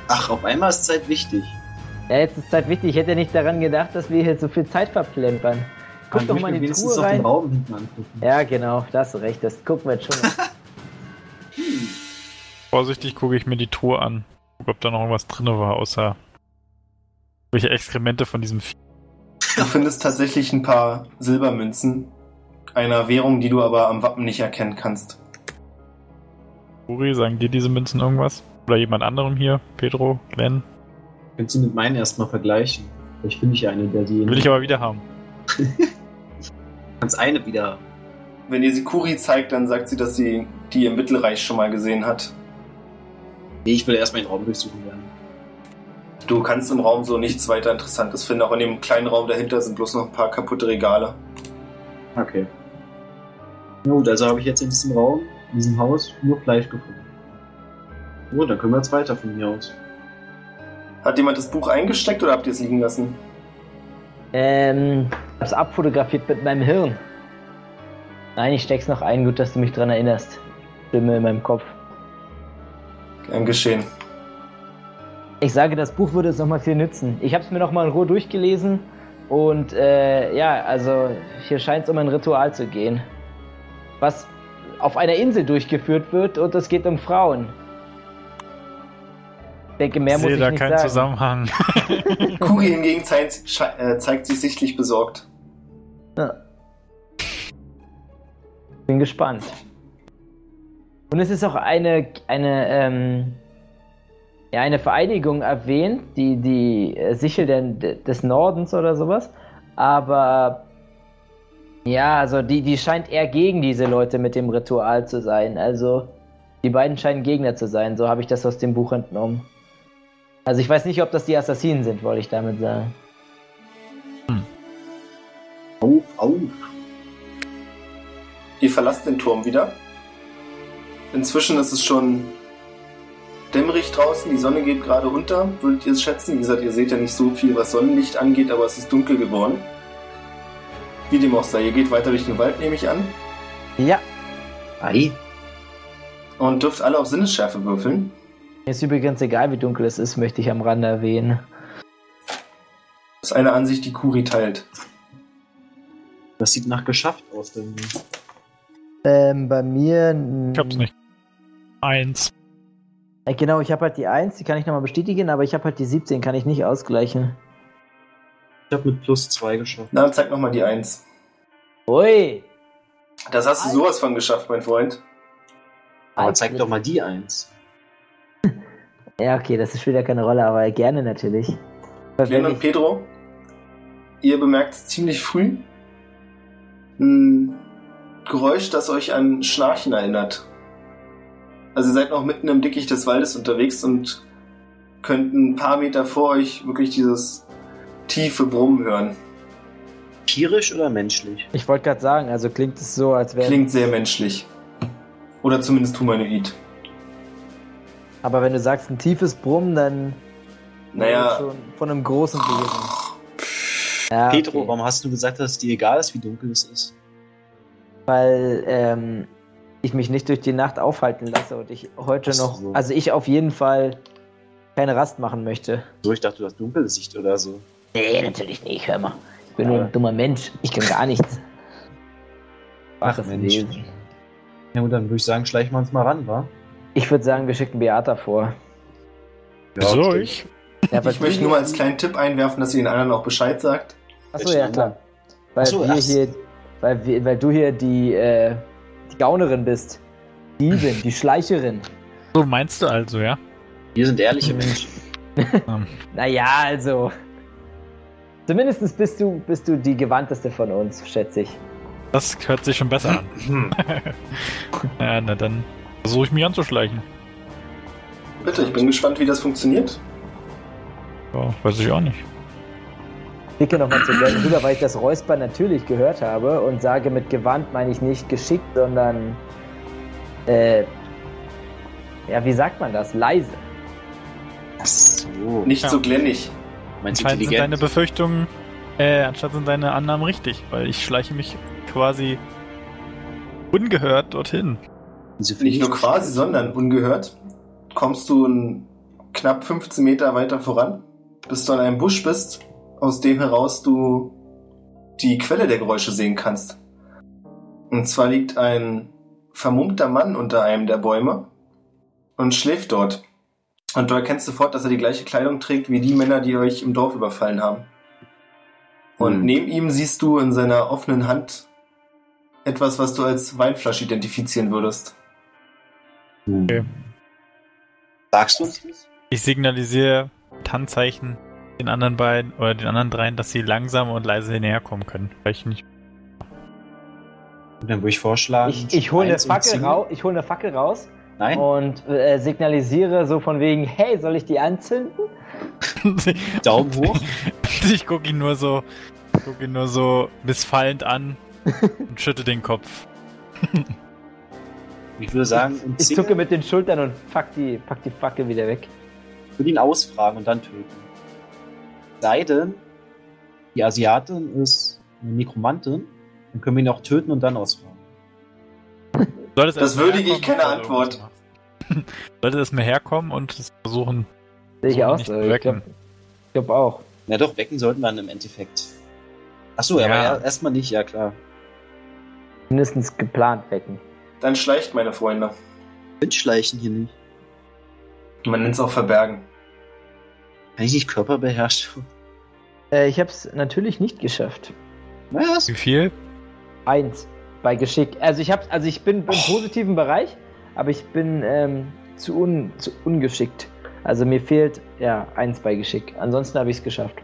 Ach, auf einmal ist Zeit wichtig. Ja, jetzt ist Zeit wichtig. Ich hätte nicht daran gedacht, dass wir hier so viel Zeit verplempern. Guck Dann doch mal in die Truhe noch den rein. Raum hinten angucken. Ja, genau, da hast du recht. Das gucken wir jetzt schon mal. Vorsichtig gucke ich mir die Truhe an. Guck, ob da noch irgendwas drin war, außer welche Exkremente von diesem Vieh. Du findest tatsächlich ein paar Silbermünzen, einer Währung, die du aber am Wappen nicht erkennen kannst. Uri, sagen dir diese Münzen irgendwas? Oder jemand anderem hier? Pedro? Glenn? Könnt sie mit meinen erstmal vergleichen. Vielleicht finde ich eine, der die. Will ich aber wieder haben. Kannst eine wieder. Wenn ihr sie Kuri zeigt, dann sagt sie, dass sie die im Mittelreich schon mal gesehen hat. Nee, ich will erstmal den Raum durchsuchen werden. Du kannst im Raum so nichts weiter Interessantes finden. Auch in dem kleinen Raum dahinter sind bloß noch ein paar kaputte Regale. Okay. Na gut, also habe ich jetzt in diesem Raum, in diesem Haus, nur Fleisch gefunden. Gut, dann können wir jetzt weiter von hier aus. Hat jemand das Buch eingesteckt oder habt ihr es liegen lassen? ähm, hab's abfotografiert mit meinem Hirn. Nein, ich steck's noch ein. Gut, dass du mich dran erinnerst. Stimme in meinem Kopf. Gern geschehen. Ich sage, das Buch würde uns nochmal viel nützen. Ich habe es mir nochmal in Ruhe durchgelesen und äh, ja, also hier scheint es um ein Ritual zu gehen, was auf einer Insel durchgeführt wird und es geht um Frauen. Ich denke, mehr ich muss sehe ich da nicht keinen sagen. Zusammenhang. Kuri hingegen zeigt, äh, zeigt sich sichtlich besorgt. Ja. Bin gespannt. Und es ist auch eine, eine, ähm, ja, eine Vereinigung erwähnt, die, die äh, Sichel der, des Nordens oder sowas. Aber ja, also die, die scheint eher gegen diese Leute mit dem Ritual zu sein. Also die beiden scheinen Gegner zu sein. So habe ich das aus dem Buch entnommen. Also ich weiß nicht, ob das die Assassinen sind, wollte ich damit sagen. Auf, auf. Ihr verlasst den Turm wieder. Inzwischen ist es schon dämmerig draußen, die Sonne geht gerade unter. Würdet ihr es schätzen? Wie gesagt, ihr seht ja nicht so viel, was Sonnenlicht angeht, aber es ist dunkel geworden. Wie dem auch sei, ihr geht weiter durch den Wald, nehme ich an. Ja, Ei. Und dürft alle auf Sinnesschärfe würfeln. Mir ist übrigens egal, wie dunkel es ist, möchte ich am Rande erwähnen. Das ist eine Ansicht, die Kuri teilt. Das sieht nach geschafft aus. Denn Ähm, bei mir. Ich hab's nicht. Eins. Äh, Genau, ich habe halt die 1, die kann ich nochmal bestätigen, aber ich habe halt die 17, kann ich nicht ausgleichen. ich habe mit plus zwei geschafft. Na, zeig nochmal die Eins. Ui! Das hast du sowas von geschafft, mein Freund. Aber zeig doch mal die eins. Ja, okay, das spielt ja keine Rolle, aber gerne natürlich. Glenn und Pedro, ihr bemerkt ziemlich früh ein Geräusch, das euch an Schnarchen erinnert. Also ihr seid noch mitten im Dickicht des Waldes unterwegs und könnt ein paar Meter vor euch wirklich dieses tiefe Brummen hören. Tierisch oder menschlich? ich wollte gerade sagen, also klingt es so, als wäre. Klingt sehr menschlich. Oder zumindest humanoid. Aber wenn du sagst ein tiefes Brummen, dann Naja, schon von einem großen Wesen. Ja, Pedro, okay. warum hast du gesagt, dass es dir egal ist, wie dunkel es ist? Weil ähm, ich mich nicht durch die Nacht aufhalten lasse und ich heute Ach noch, so. also ich auf jeden Fall keine Rast machen möchte. So, ich dachte, du hast dunkle Sicht oder so. Nee, natürlich nicht, hör mal. Ich bin Ja. nur ein dummer Mensch. Ich kann gar nichts. Ach, Schwaches Mensch. Wesen. Ja, und dann würde ich sagen, schleichen wir uns mal ran, wa? Ich würde sagen, wir schicken Beata vor. Wieso stimmt. ich? Ja, ich möchte nur mal als kleinen Tipp einwerfen, dass ihr den anderen auch Bescheid sagt. Achso, ja, klar. Weil, so, wir hier, weil, wir, weil du hier die, äh, die Gaunerin bist. Diebin, die Schleicherin. So meinst du also, ja? Wir sind ehrliche Menschen. Naja, also. Zumindest bist du, bist du die gewandteste von uns, schätze ich. Das hört sich schon besser an. Hm. Ja, na dann versuche ich mich anzuschleichen. Bitte, ich bin gespannt, wie das funktioniert. Ja, weiß ich auch nicht. Blicke nochmal zu Glenn rüber, weil ich das Räuspern natürlich gehört habe und sage, mit gewandt meine ich nicht geschickt, sondern. Äh. Ja, wie sagt man das? Leise. Ach so. Nicht Ja. so glänzig. Meinst Anscheinend sind deine? Befürchtungen, äh, anstatt sind deine Annahmen richtig, weil ich schleiche mich quasi ungehört dorthin. Wieso Nicht nur quasi, sondern ungehört. Kommst du knapp 15 Meter weiter voran, bis du an einem Busch bist, aus dem heraus du die Quelle der Geräusche sehen kannst. Und zwar liegt ein vermummter Mann unter einem der Bäume und schläft dort. Und du erkennst sofort, dass er die gleiche Kleidung trägt wie die Männer, die euch im Dorf überfallen haben. Und Hm. neben ihm siehst du in seiner offenen Hand etwas, was du als Weinflasche identifizieren würdest. Okay. Sagst du? Ich signalisiere mit Handzeichen den anderen beiden oder den anderen dreien, dass sie langsam und leise näher kommen können. Weil ich nicht. Und dann würde ich vorschlagen. Ich, ich hole eine, Fackel zehn. rau- ich hol eine Fackel raus Nein, und äh, signalisiere so von wegen, hey, soll ich die anzünden? Daumen hoch. ich gucke ihn nur so, gucke ihn nur so missfallend an und schütte den Kopf. Ich würde sagen, um Ich 10 zucke mit den Schultern und pack die, pack die Fackel wieder weg. Ich würde ihn ausfragen und dann töten. Sei denn, die Asiatin ist eine Nekromantin, dann können wir ihn auch töten und dann ausfragen. Solltest Das würdige ich keine Antwort. Sollte es mir herkommen und es versuchen. Sehe ich auch nicht so. Ich glaube glaub auch. Na doch, wecken sollten wir dann im Endeffekt. Achso, Ja. aber erstmal nicht, ja klar. Mindestens geplant wecken. Dann schleicht meine Freunde. Windschleichen hier nicht. Man nennt es auch Verbergen. Kann ich nicht Körperbeherrschung? Äh, ich habe es natürlich nicht geschafft. Was? Wie viel? Eins. bei Geschick. Also ich hab, also ich bin im positiven Bereich, aber ich bin ähm, zu, un, zu ungeschickt. Also mir fehlt ja eins bei Geschick. Ansonsten habe ich es geschafft.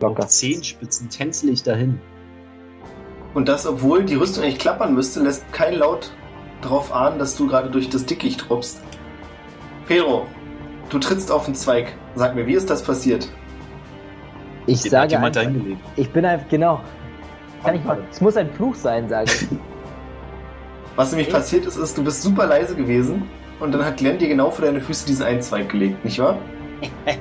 Locker. Auf Zehenspitzen tänzel ich dahin. Und das, obwohl die Rüstung eigentlich klappern müsste, lässt kein Laut darauf ahnen, dass du gerade durch das Dickicht tropfst. Pedro, du trittst auf den Zweig. Sag mir, wie ist das passiert? Ich Den hat sage jemand einfach, dahin gelegt. ich bin einfach, genau. Kann ich mal, es muss ein Fluch sein, sage ich. Was nämlich passiert ist, ist, du bist super leise gewesen und dann hat Glenn dir genau vor deine Füße diesen einen Zweig gelegt, nicht wahr?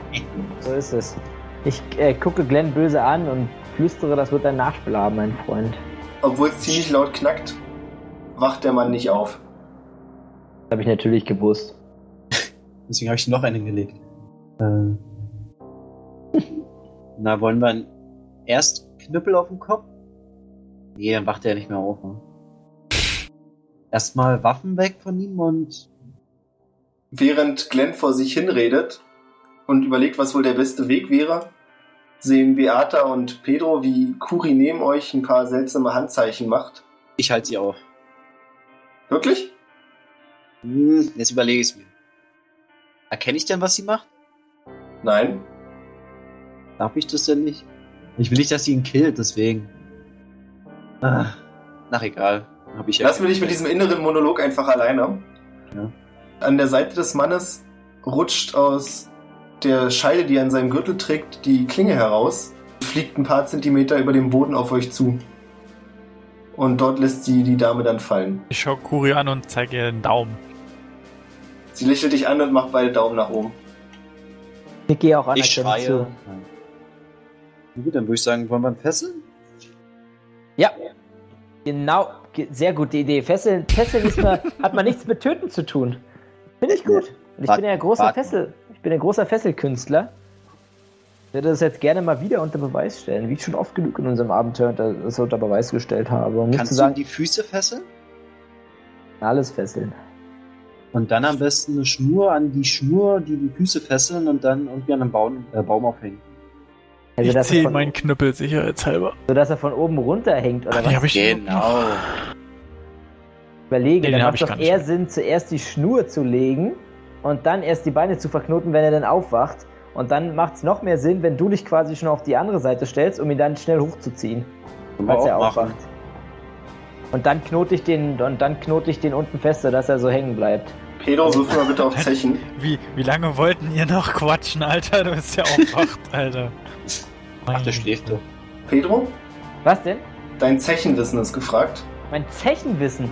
So ist es. Ich äh, gucke Glenn böse an und flüstere, das wird ein Nachspiel haben, mein Freund. Obwohl es ziemlich laut knackt, wacht der Mann nicht auf. Das habe ich natürlich gewusst. Deswegen habe ich noch einen gelegt. Äh. Na, wollen wir einen erst Knüppel auf den Kopf? Nee, dann wacht er nicht mehr auf. Ne? Erstmal Waffen weg von ihm und Während Glenn vor sich hinredet und überlegt, was wohl der beste Weg wäre, sehen Beata und Pedro, wie Kuri neben euch ein paar seltsame Handzeichen macht. ich halte sie auf. Wirklich? Hm, jetzt überlege ich es mir. Erkenne ich denn, was sie macht? Nein. Darf ich das denn nicht? Ich will nicht, dass sie ihn killt, deswegen. Ah, nach egal. Hab ich Lass mir dich mit diesem inneren Monolog einfach alleine. Ja. An der Seite des Mannes rutscht aus der Scheide, die er an seinem Gürtel trägt, die Klinge heraus, fliegt ein paar Zentimeter über den Boden auf euch zu. Und dort lässt sie die Dame dann fallen. Ich schau Kuri an und zeige ihr den Daumen. Sie lächelt dich an und macht beide Daumen nach oben. Ich gehe auch Ich anerkennend schreie. zu. Gut, dann würde ich sagen, wollen wir ihn fesseln? Ja. Genau, ge- sehr gute Idee. Fesseln, Fesseln ist mal, hat man nichts mit Töten zu tun. Finde ich gut. Und ich bin ja ein großer Fessel. Ich bin ein großer Fesselkünstler. Ich würde das jetzt gerne mal wieder unter Beweis stellen, wie ich schon oft genug in unserem Abenteuer unter, das unter Beweis gestellt habe. Um Kannst zu du sagen, die Füße fesseln? alles fesseln. Und dann am besten eine Schnur an die Schnur, die die Füße fesseln und dann irgendwie an einem Baum, äh, Baum aufhängen. Also, ich von, meinen Knüppel sicherheitshalber. so dass er von oben runterhängt oder Ah, was? hab ich Genau. überlege, Nee, dann macht ich doch eher mehr. Sinn, zuerst die Schnur zu legen und dann erst die Beine zu verknoten, wenn er dann aufwacht. Und dann macht es noch mehr Sinn, wenn du dich quasi schon auf die andere Seite stellst, um ihn dann schnell hochzuziehen, falls er aufwacht. Und dann knote ich den und dann knote ich den unten fest, sodass er so hängen bleibt. Pedro, wirf mal bitte auf Zechen. Wie, wie lange wollten ihr noch quatschen, Alter? Du bist ja aufwacht, Alter. Ach, der schläft doch. Pedro, Was denn? dein Zechenwissen ist gefragt. Mein Zechenwissen.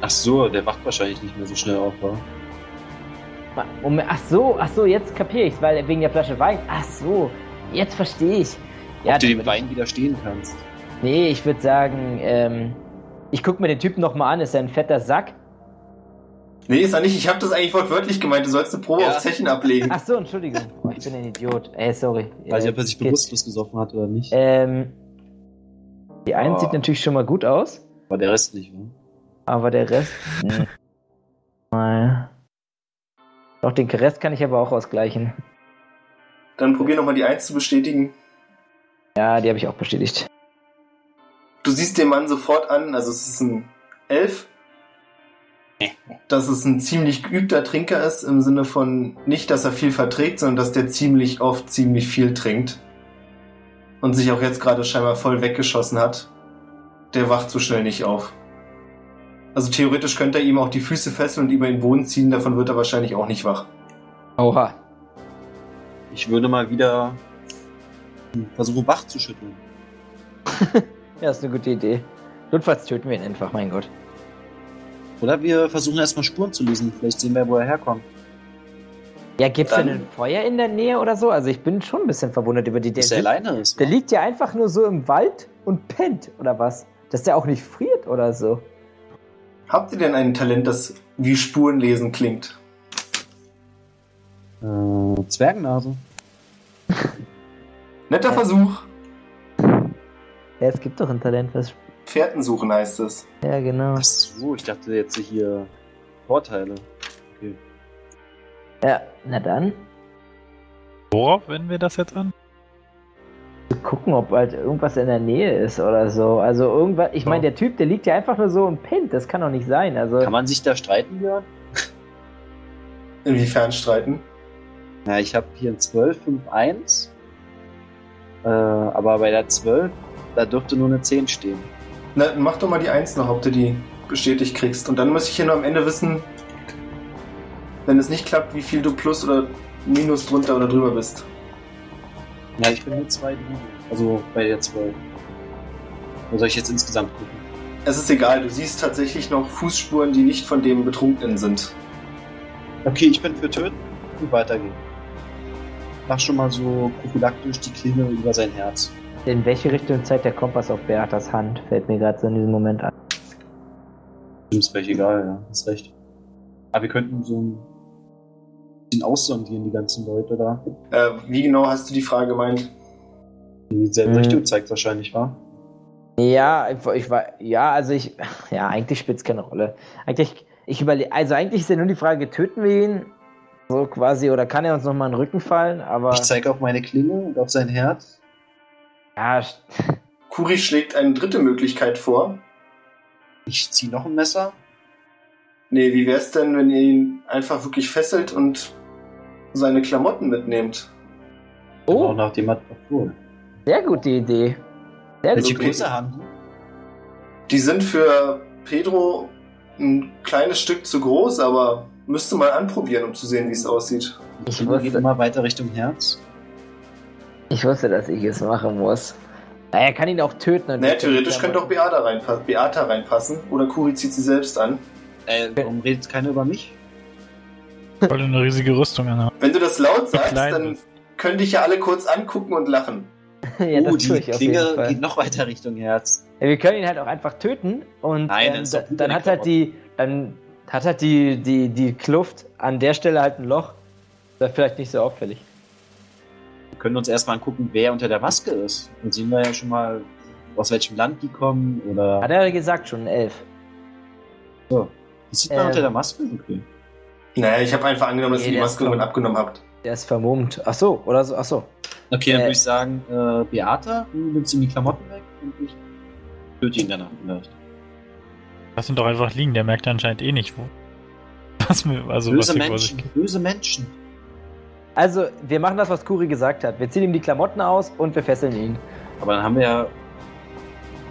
Ach so, der wacht wahrscheinlich nicht mehr so schnell auf, wa? Um, ach so, ach so, jetzt kapiere ich's, weil wegen der Flasche Wein. Ach so, jetzt verstehe ich. Ja, Ob du dem Wein widerstehen kannst. Ich, nee, ich würde sagen, ähm, ich gucke mir den Typen nochmal an. Ist er ein fetter Sack? Nee, ist er nicht. Ich habe das eigentlich wortwörtlich gemeint. Du sollst eine Probe Ja. auf Zechen ablegen. Ach so, Entschuldigung. Oh, ich bin ein Idiot. Ey, sorry. Weiß Äh, nicht, ob er sich geht. bewusstlos gesoffen hat oder nicht. Ähm, die eine Oh. sieht natürlich schon mal gut aus, Aber der Rest nicht, ne? aber der Rest. Mal. Doch, den Rest kann ich aber auch ausgleichen. Dann probier nochmal die 1 zu bestätigen. Ja, die habe ich auch bestätigt. Du siehst den Mann sofort an, also es ist ein Elf, dass es ein ziemlich geübter Trinker ist, im Sinne von nicht, dass er viel verträgt, sondern dass der ziemlich oft ziemlich viel trinkt. Und sich auch jetzt gerade scheinbar voll weggeschossen hat. Der wacht so schnell nicht auf. Also theoretisch könnte er ihm auch die Füße fesseln und über den Boden ziehen, davon wird er wahrscheinlich auch nicht wach. Oha. Ich würde mal wieder versuchen, wach zu schütteln. Ja, ist eine gute Idee. Notfalls töten wir ihn einfach, mein Gott. Oder wir versuchen erstmal Spuren zu lesen. Vielleicht sehen wir, wo er herkommt. Ja, gibt's Dann- denn ein Feuer in der Nähe oder so? Also ich bin schon ein bisschen verwundert über die Idee. Dass er alleine ist. Der liegt ja einfach nur so im Wald und pennt, oder was? Dass der auch nicht friert oder so. Habt ihr denn ein Talent, das wie Spurenlesen klingt? Äh, Zwergennase. Netter Ja. Versuch. Ja, es gibt doch ein Talent, was. Fährten suchen heißt es. Ja, genau. Ach so, ich dachte jetzt hier Vorteile. Okay. Ja, na dann. Worauf wenden wir das jetzt an? Zu gucken, ob halt irgendwas in der Nähe ist oder so. Also irgendwas. Ich meine, der Typ, der liegt ja einfach nur so und pennt. Das kann doch nicht sein. Also. Kann man sich da streiten, Björn? Inwiefern streiten? Ja, ich habe hier ein 12, 5, 1. Äh, aber bei der 12, da dürfte nur eine 10 stehen. Na, mach doch mal die 1 noch, ob du die bestätigt kriegst. Und dann muss ich hier nur am Ende wissen, wenn es nicht klappt, wie viel du plus oder minus drunter oder drüber bist. Ja, ich bin nur 2 drüber. Also bei der 12. Wo soll ich jetzt insgesamt gucken? Es ist egal, du siehst tatsächlich noch Fußspuren, die nicht von dem Betrunkenen sind. Okay, ich bin für töten und weitergehen. Mach schon mal so prophylaktisch die Klinge über sein Herz. In welche Richtung zeigt der Kompass auf Beatas Hand? Fällt mir gerade so in diesem Moment an. Ist vielleicht egal, ja, hast recht. Aber wir könnten so ein aussondieren, die ganzen Leute da. Äh, wie genau hast du die Frage gemeint? In dieselbe Mhm. Richtung zeigt wahrscheinlich, war. Ja, ich, war, ja, also ich, ja, eigentlich spielt es keine Rolle. Eigentlich, ich überlege, also eigentlich ist ja nur die Frage, töten wir ihn? So quasi, oder kann er uns nochmal in den Rücken fallen? Aber, Ich zeige auf meine Klinge und auf sein Herz. ja, Kuri schlägt eine dritte Möglichkeit vor. Ich ziehe noch ein Messer. Nee, wie wär's denn, wenn ihr ihn einfach wirklich fesselt und seine Klamotten mitnehmt? Oh. oh, nachdem hat cool. sehr gute Idee. Sehr Welche. Größe haben die? Die sind für Pedro ein kleines Stück zu groß, aber müsste mal anprobieren, um zu sehen, wie es aussieht. Die Ich geht wusste, immer weiter Richtung Herz. ich wusste, dass ich es machen muss. Er kann ihn auch töten. und Naja, theoretisch die könnte auch Beata, reinpa Beata reinpassen. Oder Kuri zieht sie selbst an. Äh, warum redet keiner über mich? Weil du eine riesige Rüstung anhast. Wenn du das laut sagst, dann bist. könnte ich ja alle kurz angucken und lachen. ja, das oh, tue die ich auf jeden Klinge Fall. geht noch weiter Richtung Herz. Ja, wir können ihn halt auch einfach töten und Nein, ähm, da- dann hat er halt die dann hat halt die, die, die Kluft an der Stelle halt ein Loch. Das ist vielleicht nicht so auffällig. Wir können uns erstmal angucken, wer unter der Maske ist. Dann sehen wir ja schon mal, aus welchem Land die kommen oder. Hat er gesagt schon, elf. so. Das sieht man Ähm. unter der Maske? Okay. Naja, ich habe einfach angenommen, dass Nee, ihr die Maske irgendwann abgenommen habt. Der ist vermummt. Ach so, oder so, ach so. Okay, dann Äh. würde ich sagen, äh, Beata, du nimmst ihm die Klamotten weg und ich töte ihn danach vielleicht. Lass ihn doch einfach liegen, der merkt anscheinend eh nicht, wo. Was mir, also was böse sich Menschen, böse Menschen. Also, wir machen das, was Kuri gesagt hat. Wir ziehen ihm die Klamotten aus und wir fesseln ihn. Aber dann haben wir ja.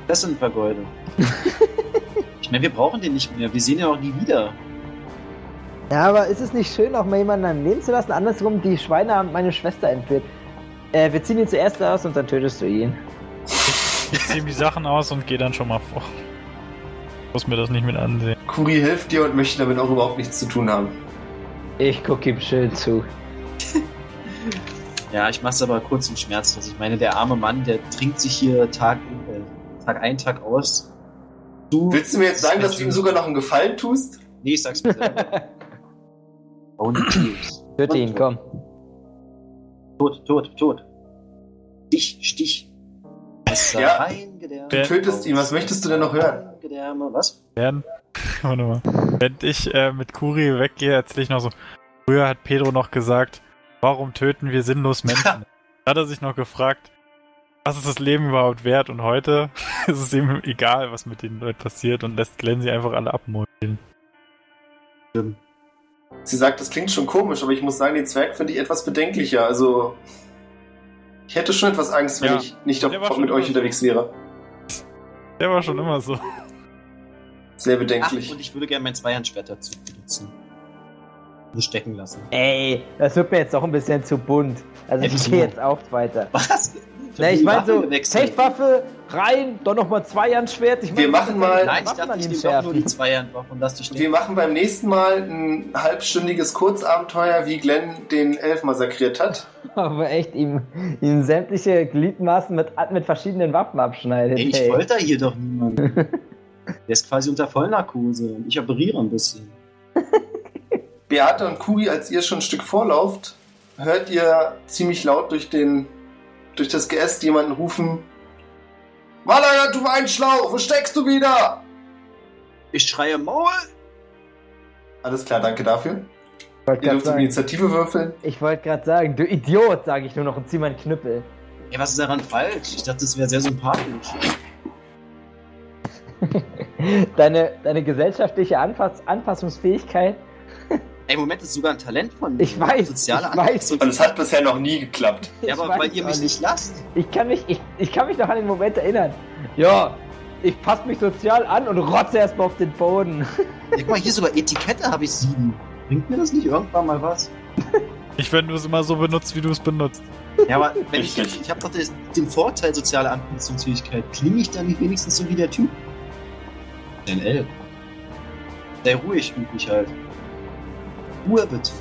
Das sind vergeudet. ich meine, wir brauchen den nicht mehr. Wir sehen ihn auch nie wieder. Ja, aber ist es nicht schön, auch mal jemanden am Leben zu lassen? Andersrum, die Schweine haben meine Schwester entführt. Äh, wir ziehen ihn zuerst aus und dann tötest du ihn. Ich zieh ihm die Sachen aus und gehe dann schon mal vor. Muss mir das nicht mit ansehen. Kuri hilft dir und möchte damit auch überhaupt nichts zu tun haben. Ich gucke ihm schön zu. Ja, ich mach's aber kurz und schmerzlos. Ich meine, der arme Mann, der trinkt sich hier Tag, äh, Tag ein, Tag aus. Du, Willst du mir jetzt sagen, dass du ihm sogar noch einen Gefallen tust? Nee, ich sag's mir selber. Tears. Töte ihn, komm. Tot, tot, tot. Stich, Stich. Ja. Du tötest ihn. Was möchtest du denn noch hören? reingedärmt. Was? Während, warte mal. Wenn ich äh, mit Kuri weggehe, erzähle ich noch so. Früher hat Pedro noch gesagt, warum töten wir sinnlos Menschen? da hat er sich noch gefragt, was ist das Leben überhaupt wert? Und heute ist es ihm egal, was mit den Leuten passiert und lässt Glenn sie einfach alle abmolden. Sie sagt, das klingt schon komisch, aber ich muss sagen, den Zwerg finde ich etwas bedenklicher. Also, ich hätte schon etwas Angst, wenn Ja. ich nicht auf, mit euch so. unterwegs wäre. Der war schon immer so. Sehr Ach, bedenklich. und ich würde gerne mein Zweihandschwert dazu benutzen. Nur stecken lassen. Ey, das wird mir jetzt doch ein bisschen zu bunt. Also ich gehe jetzt auch weiter. Was? Na, ich meine so, Fechtwaffe. Rein, dann nochmal Zweihandschwert. Ich Wir machen mal- Nein, ich dachte, ich nehme doch nur die und lass die stecken. Wir machen beim nächsten Mal ein halbstündiges Kurzabenteuer, wie Glenn den Elf massakriert hat. Aber echt, ihm, ihm sämtliche Gliedmaßen mit, mit verschiedenen Waffen abschneidet. Ey, ich ey. folter hier doch niemanden. Der ist quasi unter Vollnarkose und ich operiere ein bisschen. Beate und Kuri, als ihr schon ein Stück vorlauft, hört ihr ziemlich laut durch den durch das Geäst jemanden rufen: Malaga, du Weinschlau, wo steckst du wieder? Ich schreie Maul! Alles klar, danke dafür. Ich wollte Ihr gerade dürft sagen, Initiative würfeln. ich wollt grad sagen, du Idiot, sage ich nur noch und zieh meinen Knüppel. Ey, was ist daran falsch? Ich dachte, das wäre sehr sympathisch. deine, deine gesellschaftliche Anpass Anpassungsfähigkeit. Ey, Moment, das ist sogar ein Talent von Ich weiß, Soziale ich weiß. Und es hat bisher noch nie geklappt. Ja, Ich aber weil ihr mich nicht lasst. Ich kann mich, ich, ich kann mich noch an den Moment erinnern. Ja, ich passe mich sozial an und rotze erstmal auf den Boden. Ja, guck mal, hier sogar Etikette habe ich sieben. Bringt mir das nicht irgendwann mal was? Ich, wenn du es immer so benutzt, wie du es benutzt. Ja, aber wenn ich, ich habe doch den Vorteil soziale Anpassungsfähigkeit. Klinge ich dann nicht wenigstens so wie der Typ? NL. Sei ruhig, üb mich halt. Ruhe bitte.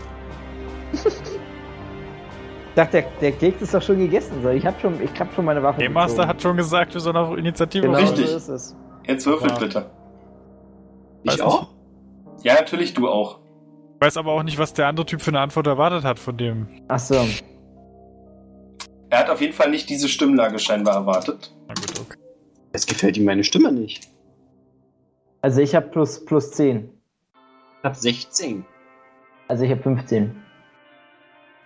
Ich dachte, der, der Keks ist doch schon gegessen. So. Ich habe schon, ich hab schon meine Waffe. Game Master gezogen. hat schon gesagt, wir sollen auf Initiative genau Richtig. so ist es. Jetzt würfelt Ja. bitte. Weiß Ich auch? Ja, natürlich du auch. Ich weiß aber auch nicht, was der andere Typ für eine Antwort erwartet hat von dem. Ach so. Er hat auf jeden Fall nicht diese Stimmlage scheinbar erwartet. Na gut, okay. Es gefällt ihm meine Stimme nicht. Also ich habe plus, plus 10. Ich hab 16. Also ich habe 15.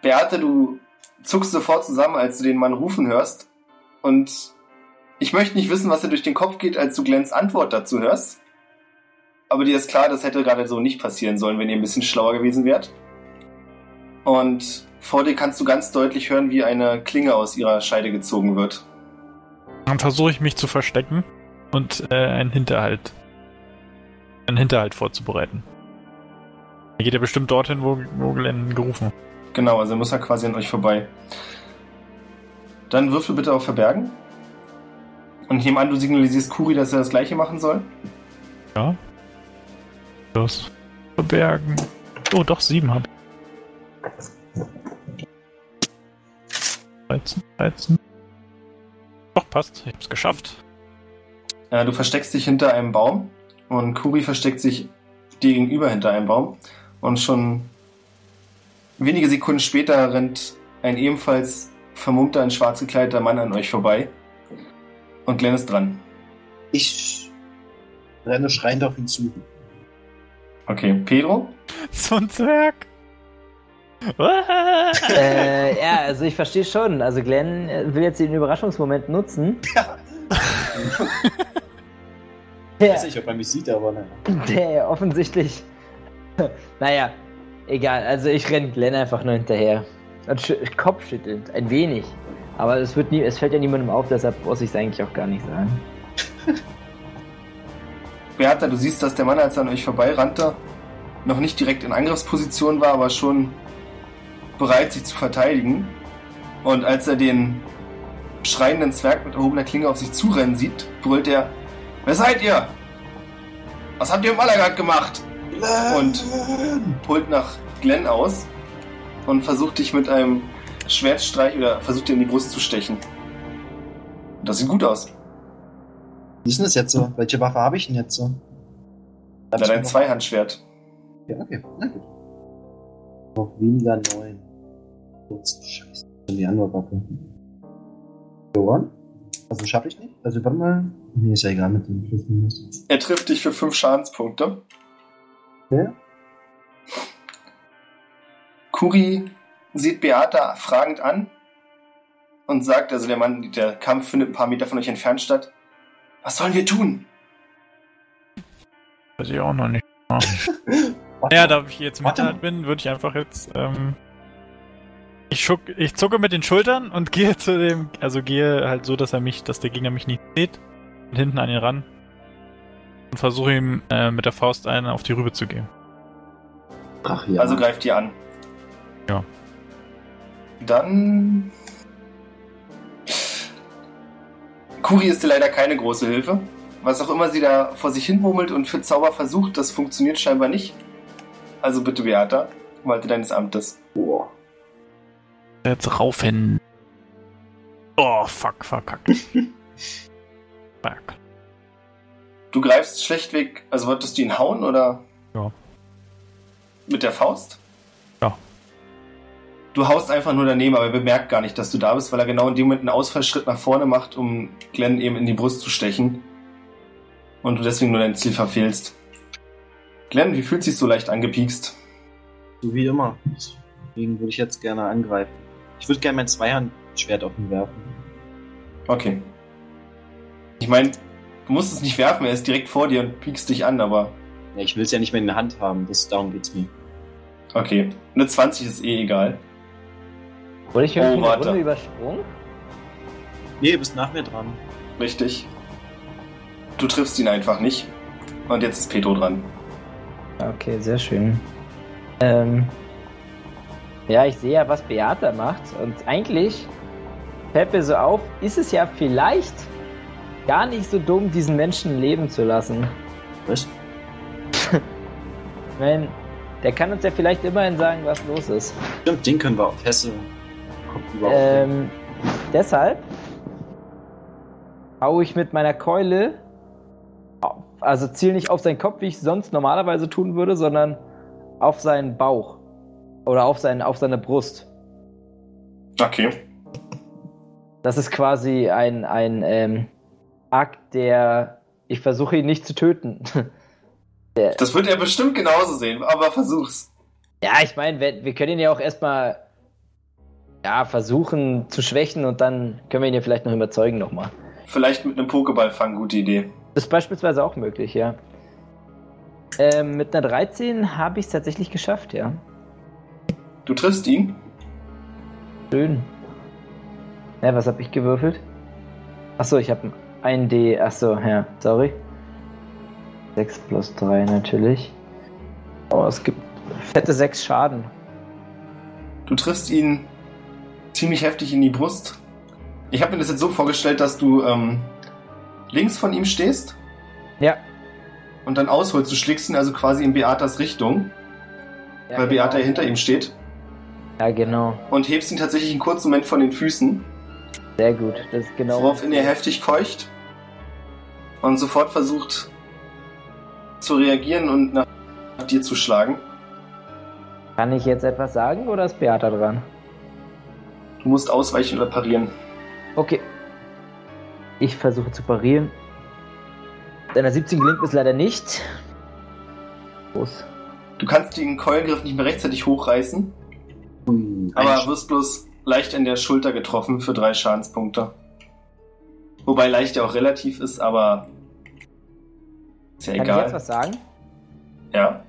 Beate, du zuckst sofort zusammen, als du den Mann rufen hörst. Und ich möchte nicht wissen, was dir durch den Kopf geht, als du Glens Antwort dazu hörst. Aber dir ist klar, das hätte gerade so nicht passieren sollen, wenn ihr ein bisschen schlauer gewesen wärt. Und vor dir kannst du ganz deutlich hören, wie eine Klinge aus ihrer Scheide gezogen wird. Dann versuche ich mich zu verstecken und äh, einen Hinterhalt. Einen Hinterhalt vorzubereiten. Er geht ja bestimmt dorthin, wo, wo Glenn gerufen. Genau, also muss er quasi an euch vorbei. Dann würfel bitte auf Verbergen. Und ich nehme an, du signalisierst Kuri, dass er das gleiche machen soll. Ja. Los. Verbergen. Oh, doch, sieben hab ich. 13, 13. Doch, passt. Ich hab's geschafft. Äh, du versteckst dich hinter einem Baum und Kuri versteckt sich dir gegenüber hinter einem Baum. Und schon wenige Sekunden später rennt ein ebenfalls vermummter, in schwarz gekleideter Mann an euch vorbei. Und Glenn ist dran. Ich renne schreiend auf ihn zu. Okay, Pedro? So ein Zwerg. Äh, ja, also ich verstehe schon. Also Glenn will jetzt den Überraschungsmoment nutzen. Ich Ja. weiß nicht, ob er mich sieht, aber naja. Der offensichtlich. Naja, egal. Also ich renne Glenn einfach nur hinterher. Kopfschüttelnd, ein wenig. Aber es, wird nie, es fällt ja niemandem auf, deshalb muss ich es eigentlich auch gar nicht sagen. Beata, du siehst, dass der Mann, als er an euch vorbeirannte, noch nicht direkt in Angriffsposition war, aber schon bereit, sich zu verteidigen. Und als er den schreienden Zwerg mit erhobener Klinge auf sich zurennen sieht, brüllt er: Wer seid ihr? Was habt ihr im Malagat gemacht? Und holt nach Glenn aus und versucht dich mit einem Schwertstreich oder versucht dir in die Brust zu stechen. Das sieht gut aus. Wie ist denn das jetzt so? Welche Waffe habe ich denn jetzt so? Na, dein Zweihandschwert. Ja, okay. Na gut. Noch weniger neun. Scheiße. Die andere Waffe. Gewonnen? Also schaffe ich nicht? Also warte mal. Nee, ist ja egal mit dem Plus. Er trifft dich für fünf Schadenspunkte. Okay. Kuri sieht Beata fragend an und sagt, also der Mann, der Kampf findet ein paar Meter von euch entfernt statt. Was sollen wir tun? Weiß ich auch noch nicht. Ja, mal. da ich jetzt im. Hinterhalt bin, würde ich einfach jetzt. Ähm, ich, schuck, ich zucke mit den Schultern und gehe zu dem. Also gehe halt so, dass er mich, dass der Gegner mich nicht sieht. Und hinten an ihn ran. Und versuche ihm äh, mit der Faust einen auf die Rübe zu gehen. Ach ja. Also greift ihr an. Ja. Dann. Kuri ist dir leider keine große Hilfe. Was auch immer sie da vor sich hin murmelt und für Zauber versucht, das funktioniert scheinbar nicht. Also bitte, Beata, walte deines Amtes. Boah. Jetzt raufen. Oh, fuck, verkackt. fuck. Du greifst schlechtweg, also wolltest du ihn hauen oder? Ja. Mit der Faust? Ja. Du haust einfach nur daneben, aber er bemerkt gar nicht, dass du da bist, weil er genau in dem Moment einen Ausfallschritt nach vorne macht, um Glenn eben in die Brust zu stechen. Und du deswegen nur dein Ziel verfehlst. Glenn, wie fühlt sich so leicht angepiekst? So wie immer. Deswegen würde ich jetzt gerne angreifen. Ich würde gerne mein Zweihandschwert auf ihn werfen. Okay. Ich meine, du musst es nicht werfen, er ist direkt vor dir und piekst dich an, aber Ja, ich will es ja nicht mehr in der Hand haben, das, darum geht's mir. okay. Eine 20 ist eh egal. Wurde ich Oh, irgendwie eine warte. Runde übersprungen? Nee, du bist nach mir dran. Richtig. Du triffst ihn einfach nicht. Und jetzt ist Petro dran. Okay, sehr schön. Ähm, ja, ich sehe ja, was Beata macht. Und eigentlich fällt mir so auf, ist es ja vielleicht gar nicht so dumm, diesen Menschen leben zu lassen. Was? Ich meine, der kann uns ja vielleicht immerhin sagen, was los ist. Stimmt, den können wir auf Hesse Ähm, deshalb hau ich mit meiner Keule, also ziel nicht auf seinen Kopf, wie ich sonst normalerweise tun würde, sondern auf seinen Bauch. Oder auf, seinen, auf seine Brust. Okay. Das ist quasi ein, ein ähm, Akt, der ich versuche ihn nicht zu töten. Das wird er bestimmt genauso sehen, aber versuch's. ja, ich meine, wir, wir können ihn ja auch erstmal ja, versuchen zu schwächen und dann können wir ihn ja vielleicht noch überzeugen nochmal. Vielleicht mit einem Pokéball fangen, gute Idee. Das ist beispielsweise auch möglich, ja. Ähm, mit einer 13 habe ich es tatsächlich geschafft, ja. Du triffst ihn. Schön. Ja, was habe ich gewürfelt? Achso, ich habe ein D. Achso, ja, sorry. 6 plus 3 natürlich. Oh, es gibt fette 6 Schaden. Du triffst ihn ziemlich heftig in die Brust. Ich habe mir das jetzt so vorgestellt, dass du ähm, links von ihm stehst Ja. und dann ausholst. Du schlägst ihn also quasi in Beatas Richtung, ja weil Beata genau. hinter ihm steht. Ja, genau. Und hebst ihn tatsächlich einen kurzen Moment von den Füßen, Sehr gut. Das ist genau. woraufhin er heftig keucht und sofort versucht zu reagieren und nach dir zu schlagen. Kann ich jetzt etwas sagen oder ist Beata dran? Du musst ausweichen oder parieren. Okay. Ich versuche zu parieren. Deiner 17 gelingt es leider nicht. Los. Du kannst den Keulgriff nicht mehr rechtzeitig hochreißen, Ui, aber wirst bloß leicht in der Schulter getroffen für drei Schadenspunkte. Wobei leicht ja auch relativ ist, aber ist ja Kann ich jetzt egal. was sagen? Ja.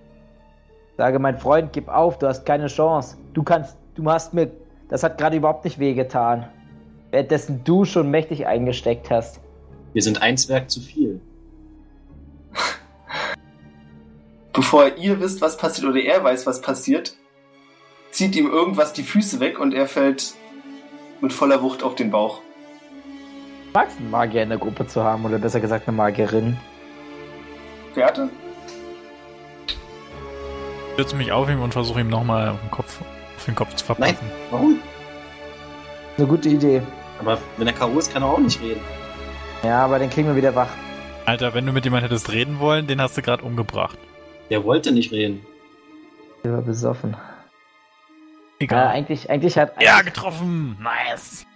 Sage, mein Freund, gib auf, du hast keine Chance. Du kannst, du hast mir, das hat gerade überhaupt nicht wehgetan. Währenddessen du schon mächtig eingesteckt hast. Wir sind ein Zwerg zu viel. Bevor ihr wisst, was passiert oder er weiß, was passiert, zieht ihm irgendwas die Füße weg und er fällt mit voller Wucht auf den Bauch. Magst einen Magier in der Gruppe zu haben oder besser gesagt eine Magierin? Beate? Ich stütze mich auf ihm und versuche ihm nochmal auf den Kopf, auf den Kopf zu verpassen. Warum? Eine gute Idee. Aber wenn er K.O. ist, kann er auch nicht reden. Ja, aber den kriegen wir wieder wach. Alter, wenn du mit jemand hättest reden wollen, den hast du gerade umgebracht. Der wollte nicht reden. Der war besoffen. Egal. eigentlich, eigentlich hat. ja, getroffen! Nice!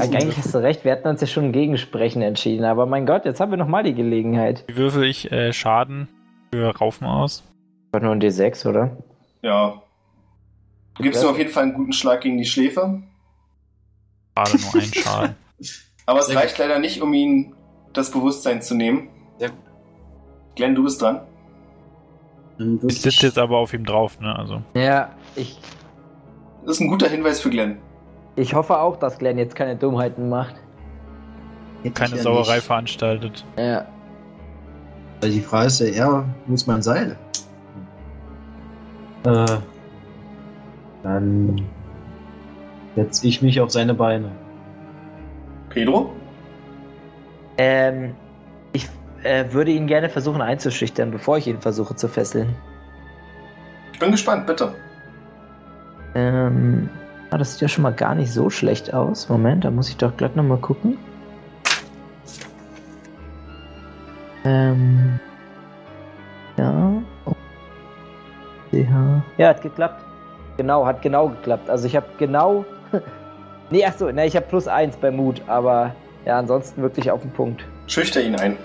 Eigentlich hast du recht, wir hatten uns ja schon gegen Sprechen entschieden, aber mein Gott, jetzt haben wir nochmal die Gelegenheit. Wie würfel ich äh, Schaden für Raufen aus? War nur ein D6, oder? Ja. Du gibst ihm auf jeden Fall einen guten Schlag gegen die Schläfe, Gerade nur ein Schaden. aber es Sehr reicht leider nicht, um ihm das Bewusstsein zu nehmen. Sehr gut. Glenn, du bist dran. Ich sitze jetzt aber auf ihm drauf, ne? Also. Ja, ich, Das ist ein guter Hinweis für Glenn. Ich hoffe auch, dass Glenn jetzt keine Dummheiten macht. Hätte Keine ja Sauerei nicht. veranstaltet. Ja. Also die Frage ist ja eher, muss man Seil? Äh, dann setze ich mich auf seine Beine. Pedro? Ähm, ich äh, würde ihn gerne versuchen einzuschüchtern, bevor ich ihn versuche zu fesseln. Ich bin gespannt, bitte. Ähm, ah, das sieht ja schon mal gar nicht so schlecht aus. Moment, da muss ich doch glatt nochmal gucken. Ähm, ja. Oh. CH. Ja, hat geklappt. Genau, hat genau geklappt. Also ich habe genau. nee, achso, ne, ich habe plus eins bei Mut, aber ja, ansonsten wirklich auf den Punkt. Schüchter ihn ein.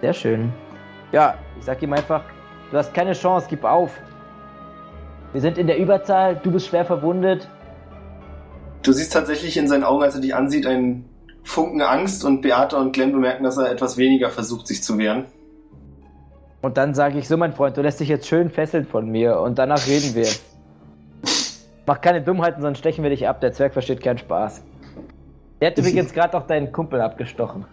Sehr schön. Ja, ich sag ihm einfach, du hast keine Chance, gib auf. Wir sind in der Überzahl, du bist schwer verwundet. Du siehst tatsächlich in seinen Augen, als er dich ansieht, ein Funken Angst und Beate und Glenn bemerken, dass er etwas weniger versucht, sich zu wehren. Und dann sage ich so, mein Freund, du lässt dich jetzt schön fesseln von mir und danach reden wir. Mach keine Dummheiten, sonst stechen wir dich ab. Der Zwerg versteht keinen Spaß. Der hat übrigens gerade auch deinen Kumpel abgestochen.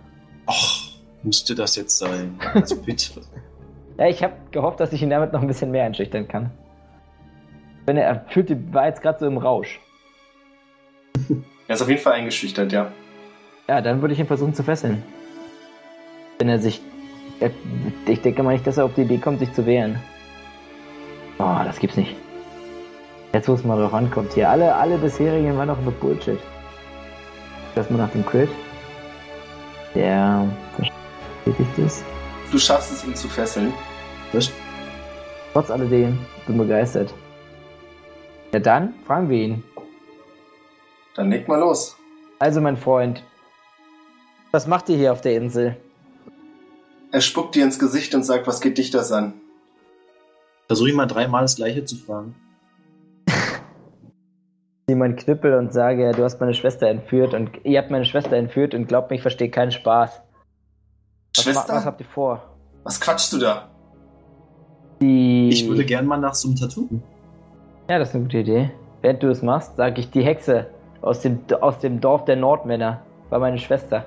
Ach, musste das jetzt sein? Also bitte. Ja, ich habe gehofft, dass ich ihn damit noch ein bisschen mehr einschüchtern kann. Wenn er, er fühlt, war jetzt gerade so im Rausch. Er ist auf jeden Fall eingeschüchtert, ja. Ja, dann würde ich ihn versuchen zu fesseln. Wenn er sich. er- Ich denke mal nicht, dass er auf die Idee kommt, sich zu wehren. Oh, das gibt's nicht. Jetzt, wo es mal drauf ankommt. Hier, alle, alle bisherigen waren doch nur Bullshit. Erstmal nach dem Crit. Der bestätigt es. Du schaffst es, ihn zu fesseln. Was? Trotz alledem, bin begeistert. Ja, dann fragen wir ihn. Dann leg mal los. Also, mein Freund, was macht ihr hier auf der Insel? Er spuckt dir ins Gesicht und sagt, was geht dich das an? Versuche ich mal dreimal das gleiche zu fragen. Zieh meinen Knüppel und sage, du hast meine Schwester entführt und ihr habt meine Schwester entführt und glaubt mir, ich verstehe keinen Spaß. Was, Schwester? was habt ihr vor? Was quatschst du da? Die. Ich würde gern mal nach so einem Tattoo. Ja, das ist eine gute Idee. Während du es machst, sage ich, die Hexe aus dem, aus dem Dorf der Nordmänner war meine Schwester.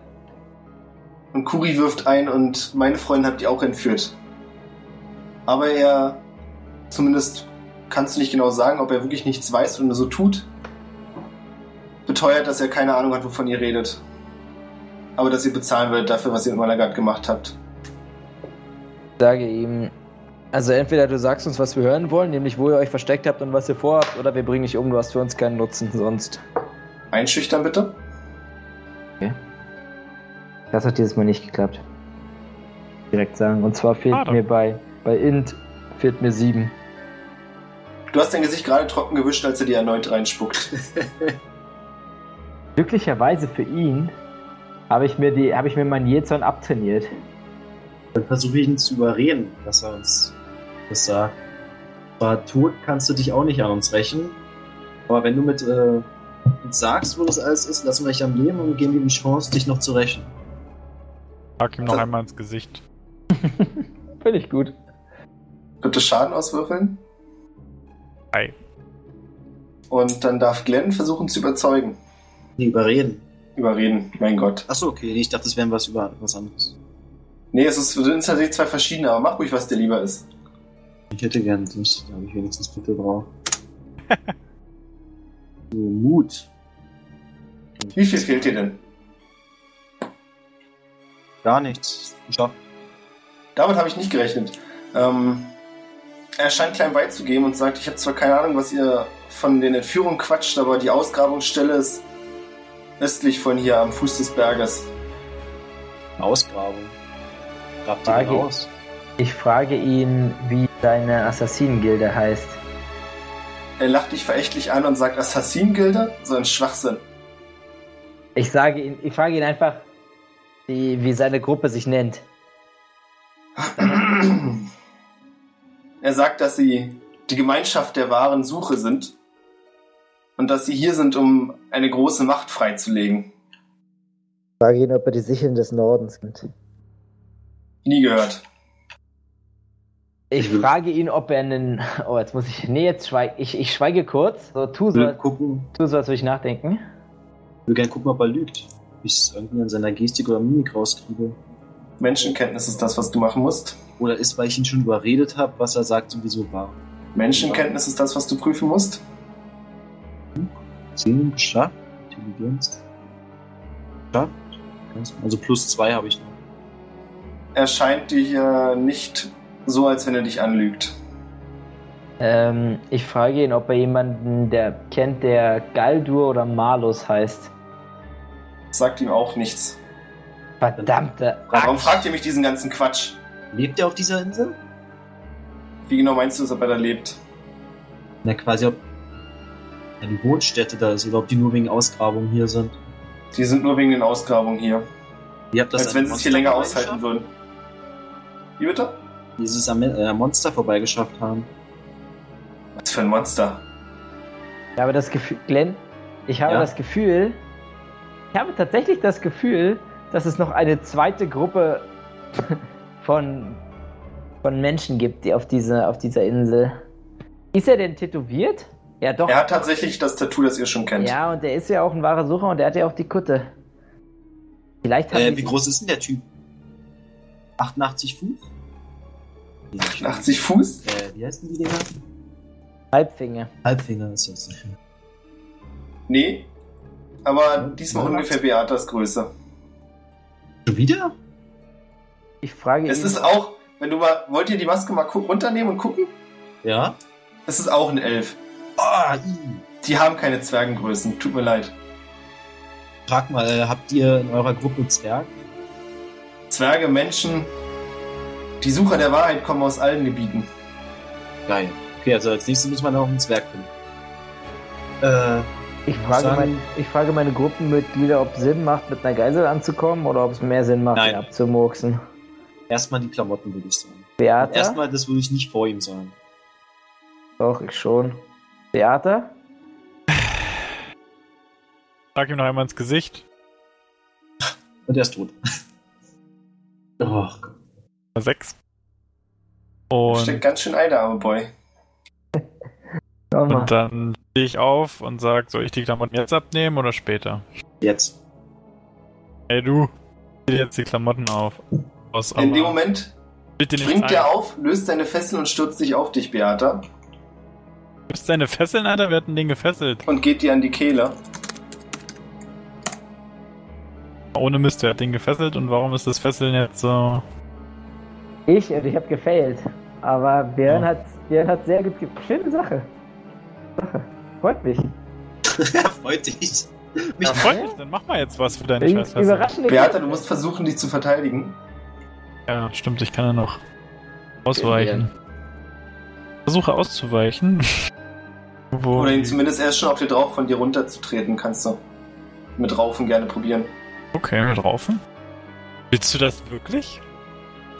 Und Kuri wirft ein und meine Freundin habt ihr auch entführt. Aber er, zumindest kannst du nicht genau sagen, ob er wirklich nichts weiß und nur so tut. Beteuert, dass er keine Ahnung hat, wovon ihr redet. Aber dass ihr bezahlen werdet dafür, was ihr mit Malagat gemacht habt. Ich sage ihm, also entweder du sagst uns, was wir hören wollen, nämlich wo ihr euch versteckt habt und was ihr vorhabt, oder wir bringen dich um, du hast für uns keinen Nutzen sonst. Einschüchtern bitte. Das hat dieses Mal nicht geklappt. Direkt sagen. Und zwar fehlt Schade. mir bei, bei Int fehlt mir sieben. Du hast dein Gesicht gerade trocken gewischt, als er dir erneut reinspuckt. Glücklicherweise für ihn habe ich mir die, habe ich mir mein Jezorn abtrainiert. Dann versuche ich ihn zu überreden, dass er uns das sagt. Zwar tot kannst du dich auch nicht an uns rächen, aber wenn du mit äh, uns sagst, wo das alles ist, lassen wir dich am Leben und geben dir die Chance, dich noch zu rächen. Sag ihm noch Das- einmal ins Gesicht. Finde ich gut. Bitte Schaden auswürfeln. Ei. Und dann darf Glenn versuchen zu überzeugen. Nee, überreden. Überreden, mein Gott. Achso, okay, ich dachte, das wären was über was anderes. Nee, es ist, sind tatsächlich zwei verschiedene, aber mach ruhig, was dir lieber ist. Ich hätte gern das, da habe ich wenigstens Mittel drauf. so, Mut. Wie viel fehlt dir denn? Gar nichts. Geschafft. Damit habe ich nicht gerechnet. Ähm, er scheint klein beizugeben und sagt, ich habe zwar keine Ahnung, was ihr von den Entführungen quatscht, aber die Ausgrabungsstelle ist östlich von hier am Fuß des Berges. Ausgrabung. Grabt Frage. den aus? Ich frage ihn, wie seine Assassinengilde heißt. Er lacht dich verächtlich an und sagt, Assassin-Gilde? So ein Schwachsinn. Ich sage ihn, ich frage ihn einfach, wie, wie seine Gruppe sich nennt. Er sagt, dass sie die Gemeinschaft der wahren Suche sind und dass sie hier sind, um eine große Macht freizulegen. Ich frage ihn, ob er die Sicheln des Nordens kennt. Nie gehört. Ich will- frage ihn, ob er einen. Oh, jetzt muss ich. Nee, jetzt schweige ich. Ich schweige kurz. So, tu so, will gucken, tu so als würde ich nachdenken. ich will gerne gucken, ob er lügt. Ob ich es irgendwie an seiner Gestik oder Mimik rauskriege. Menschenkenntnis ist das, was du machen musst. Oder ist, weil ich ihn schon überredet habe, was er sagt, sowieso wahr. Menschenkenntnis ist das, was du prüfen musst. 10 geschafft. Intelligenz. Geschafft. Also plus 2 habe ich noch. Er scheint dir hier nicht so, als wenn er dich anlügt. Ähm, ich frage ihn, ob er jemanden, der kennt, der Galdur oder Malus heißt. Sagt ihm auch nichts. Verdammte. Warum Axt. fragt ihr mich diesen ganzen Quatsch? Lebt er auf dieser Insel? Wie genau meinst du ob er da lebt? Na, quasi, ob ja, die Wohnstätte da ist oder ob die nur wegen Ausgrabungen hier sind. Die sind nur wegen den Ausgrabungen hier. Ihr habt das als wenn sie es hier länger aushalten würden. Wie bitte? Die es am äh, Monster vorbeigeschafft haben. Was für ein Monster. Ja, aber das Gefühl, Glenn, ich habe Ja? das Gefühl, Ich habe tatsächlich das Gefühl, dass es noch eine zweite Gruppe von, von Menschen gibt, die auf, diese, auf dieser Insel. Ist er denn tätowiert? Ja, doch. Er hat tatsächlich das Tattoo, das ihr schon kennt. Ja, und der ist ja auch ein wahrer Sucher und der hat ja auch die Kutte. Vielleicht hat Äh, wie groß ist denn der Typ? 88 Fuß? 80 Fuß? Äh, wie heißen die Dinger? Halbfinger. Halbfinger ist das. Nee. Aber diesmal ja. ungefähr Beatas Größe. Schon wieder? Ich frage Es ist auch, wenn du mal, wollt ihr die Maske mal runternehmen und gucken? Ja. Es ist auch ein Elf. Ah, i. Die haben keine Zwergengrößen, tut mir leid. Frag mal, äh, habt ihr in eurer Gruppe Zwerg? Zwerge, Menschen, die Sucher der Wahrheit kommen aus allen Gebieten. Geil. Okay, also als nächstes muss man auch einen Zwerg finden. Äh, ich, frage mein, ich frage meine Gruppenmitglieder, ob es Sinn macht, mit einer Geisel anzukommen oder ob es mehr Sinn macht, Nein. ihn abzumurksen. erstmal die Klamotten, würde ich sagen. Beata? Erstmal, das würde ich nicht vor ihm sagen. Doch, ich schon. Beata? Sag ihm noch einmal ins Gesicht. Und er ist tot. oh Gott. Sechs. Steckt Und, ganz schön Ei, der arme Boy. Und dann stehe ich auf und sag, soll ich die Klamotten jetzt abnehmen oder später? Jetzt. Ey du, zieh dir jetzt die Klamotten auf. Aus, In dem Moment springt ein. er auf, löst seine Fesseln und stürzt sich auf dich, Beata, Du bist deine Fesseln, Alter? Wir hatten den gefesselt. und geht dir an die Kehle. Ohne Mist, wer hat den gefesselt und warum ist das Fesseln jetzt so... Ich und ich habe gefailt. Aber Björn Ja. hat Björn hat sehr gut ge Schöne Sache. Sache. Freut mich. freut dich. Mich Ja, freut mich, dann mach mal jetzt was für deine Ü- scheiß Fesseln. Überraschende Beata, du musst versuchen, die zu verteidigen. Ja, stimmt, ich kann ja noch ausweichen. Versuche auszuweichen. Wo Oder ihn zumindest erst schon auf dir drauf von dir runterzutreten, kannst du mit Raufen gerne probieren. Okay, mit Raufen. Willst du das wirklich?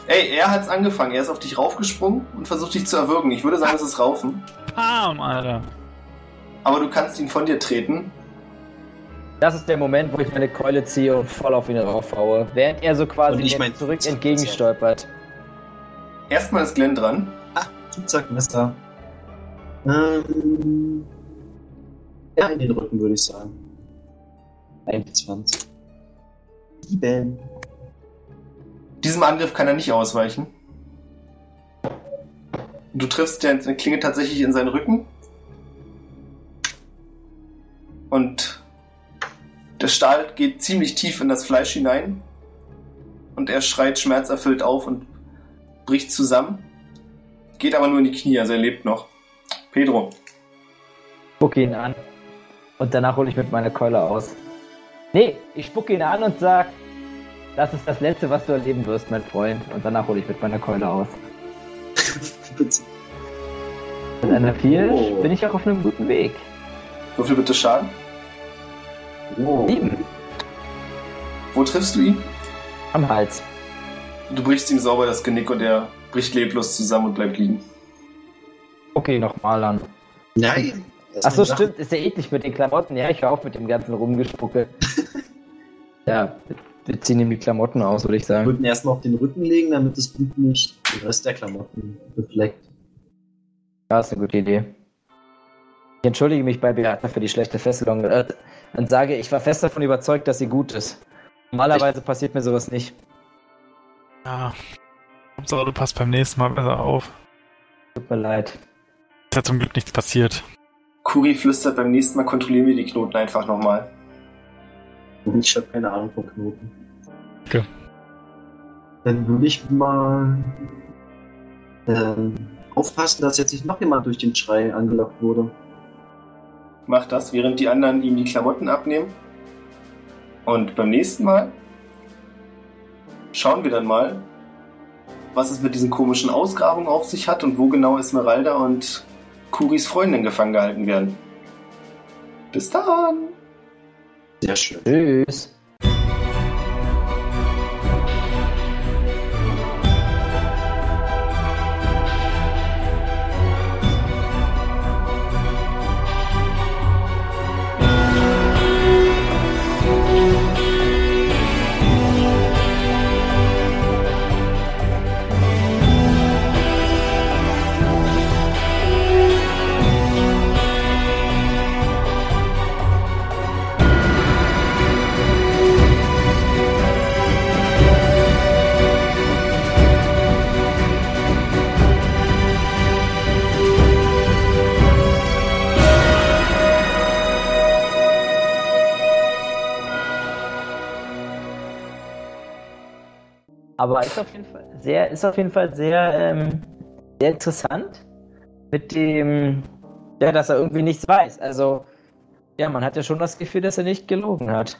Ey, er hat's angefangen. Er ist auf dich raufgesprungen und versucht dich zu erwürgen. Ich würde sagen, es ist Raufen. Bam, Alter. Aber du kannst ihn von dir treten. Das ist der Moment, wo ich meine Keule ziehe und voll auf ihn raufhaue. Während er so quasi Und ich mein zurück entgegenstolpert. Erstmal ist Glenn dran. Ah, Messer. Ähm, ja, in den Rücken würde ich sagen. 21. 7. Diesem Angriff kann er nicht ausweichen. Du triffst der Klinge tatsächlich in seinen Rücken. Und der Stahl geht ziemlich tief in das Fleisch hinein. Und er schreit schmerzerfüllt auf und bricht zusammen. Geht aber nur in die Knie, also er lebt noch. Pedro. Spucke ihn an. Und danach hole ich mit meiner Keule aus. Nee, ich spucke ihn an und sag, das ist das Letzte, was du erleben wirst, mein Freund. Und danach hole ich mit meiner Keule aus. Bitte. Mit einer 4 Oh. bin ich auch auf einem guten Weg. Würfel bitte Schaden. Oh. 7 Wo triffst du ihn? am Hals. Du brichst ihm sauber das Genick und er bricht leblos zusammen und bleibt liegen. Okay, nochmal an. Nein. Achso, stimmt, ist ja eklig mit den Klamotten. Ja, ich höre auf mit dem ganzen Rumgespucke. ja, wir- wir ziehen ihm die Klamotten aus, würde ich Ich sagen. würde ihn erstmal auf den Rücken legen, damit das Blut nicht den Rest der Klamotten befleckt. Ja, ist eine gute Idee. Ich entschuldige mich bei Beata für die schlechte Fesselung äh, und sage, ich war fest davon überzeugt, dass sie gut ist. Normalerweise passiert mir sowas nicht. Ja. Hauptsache, du passt beim nächsten Mal besser auf. Tut mir leid. Ist ja zum Glück nichts passiert. Kuri flüstert beim nächsten Mal, kontrollieren wir die Knoten einfach nochmal. Ich habe keine Ahnung von Knoten. Okay. Dann würde ich mal ähm, aufpassen, dass jetzt nicht noch jemand durch den Schrei angelockt wurde. Macht das, während die anderen ihm die Klamotten abnehmen. Und beim nächsten Mal schauen wir dann mal, was es mit diesen komischen Ausgrabungen auf sich hat und wo genau Esmeralda und Kuris Freundin gefangen gehalten werden. Bis dann! Sehr schön. Tschüss. Aber ist auf jeden Fall sehr, ist auf jeden Fall sehr, ähm, sehr interessant mit dem, ja, dass er irgendwie nichts weiß. Also, ja, man hat ja schon das Gefühl, dass er nicht gelogen hat.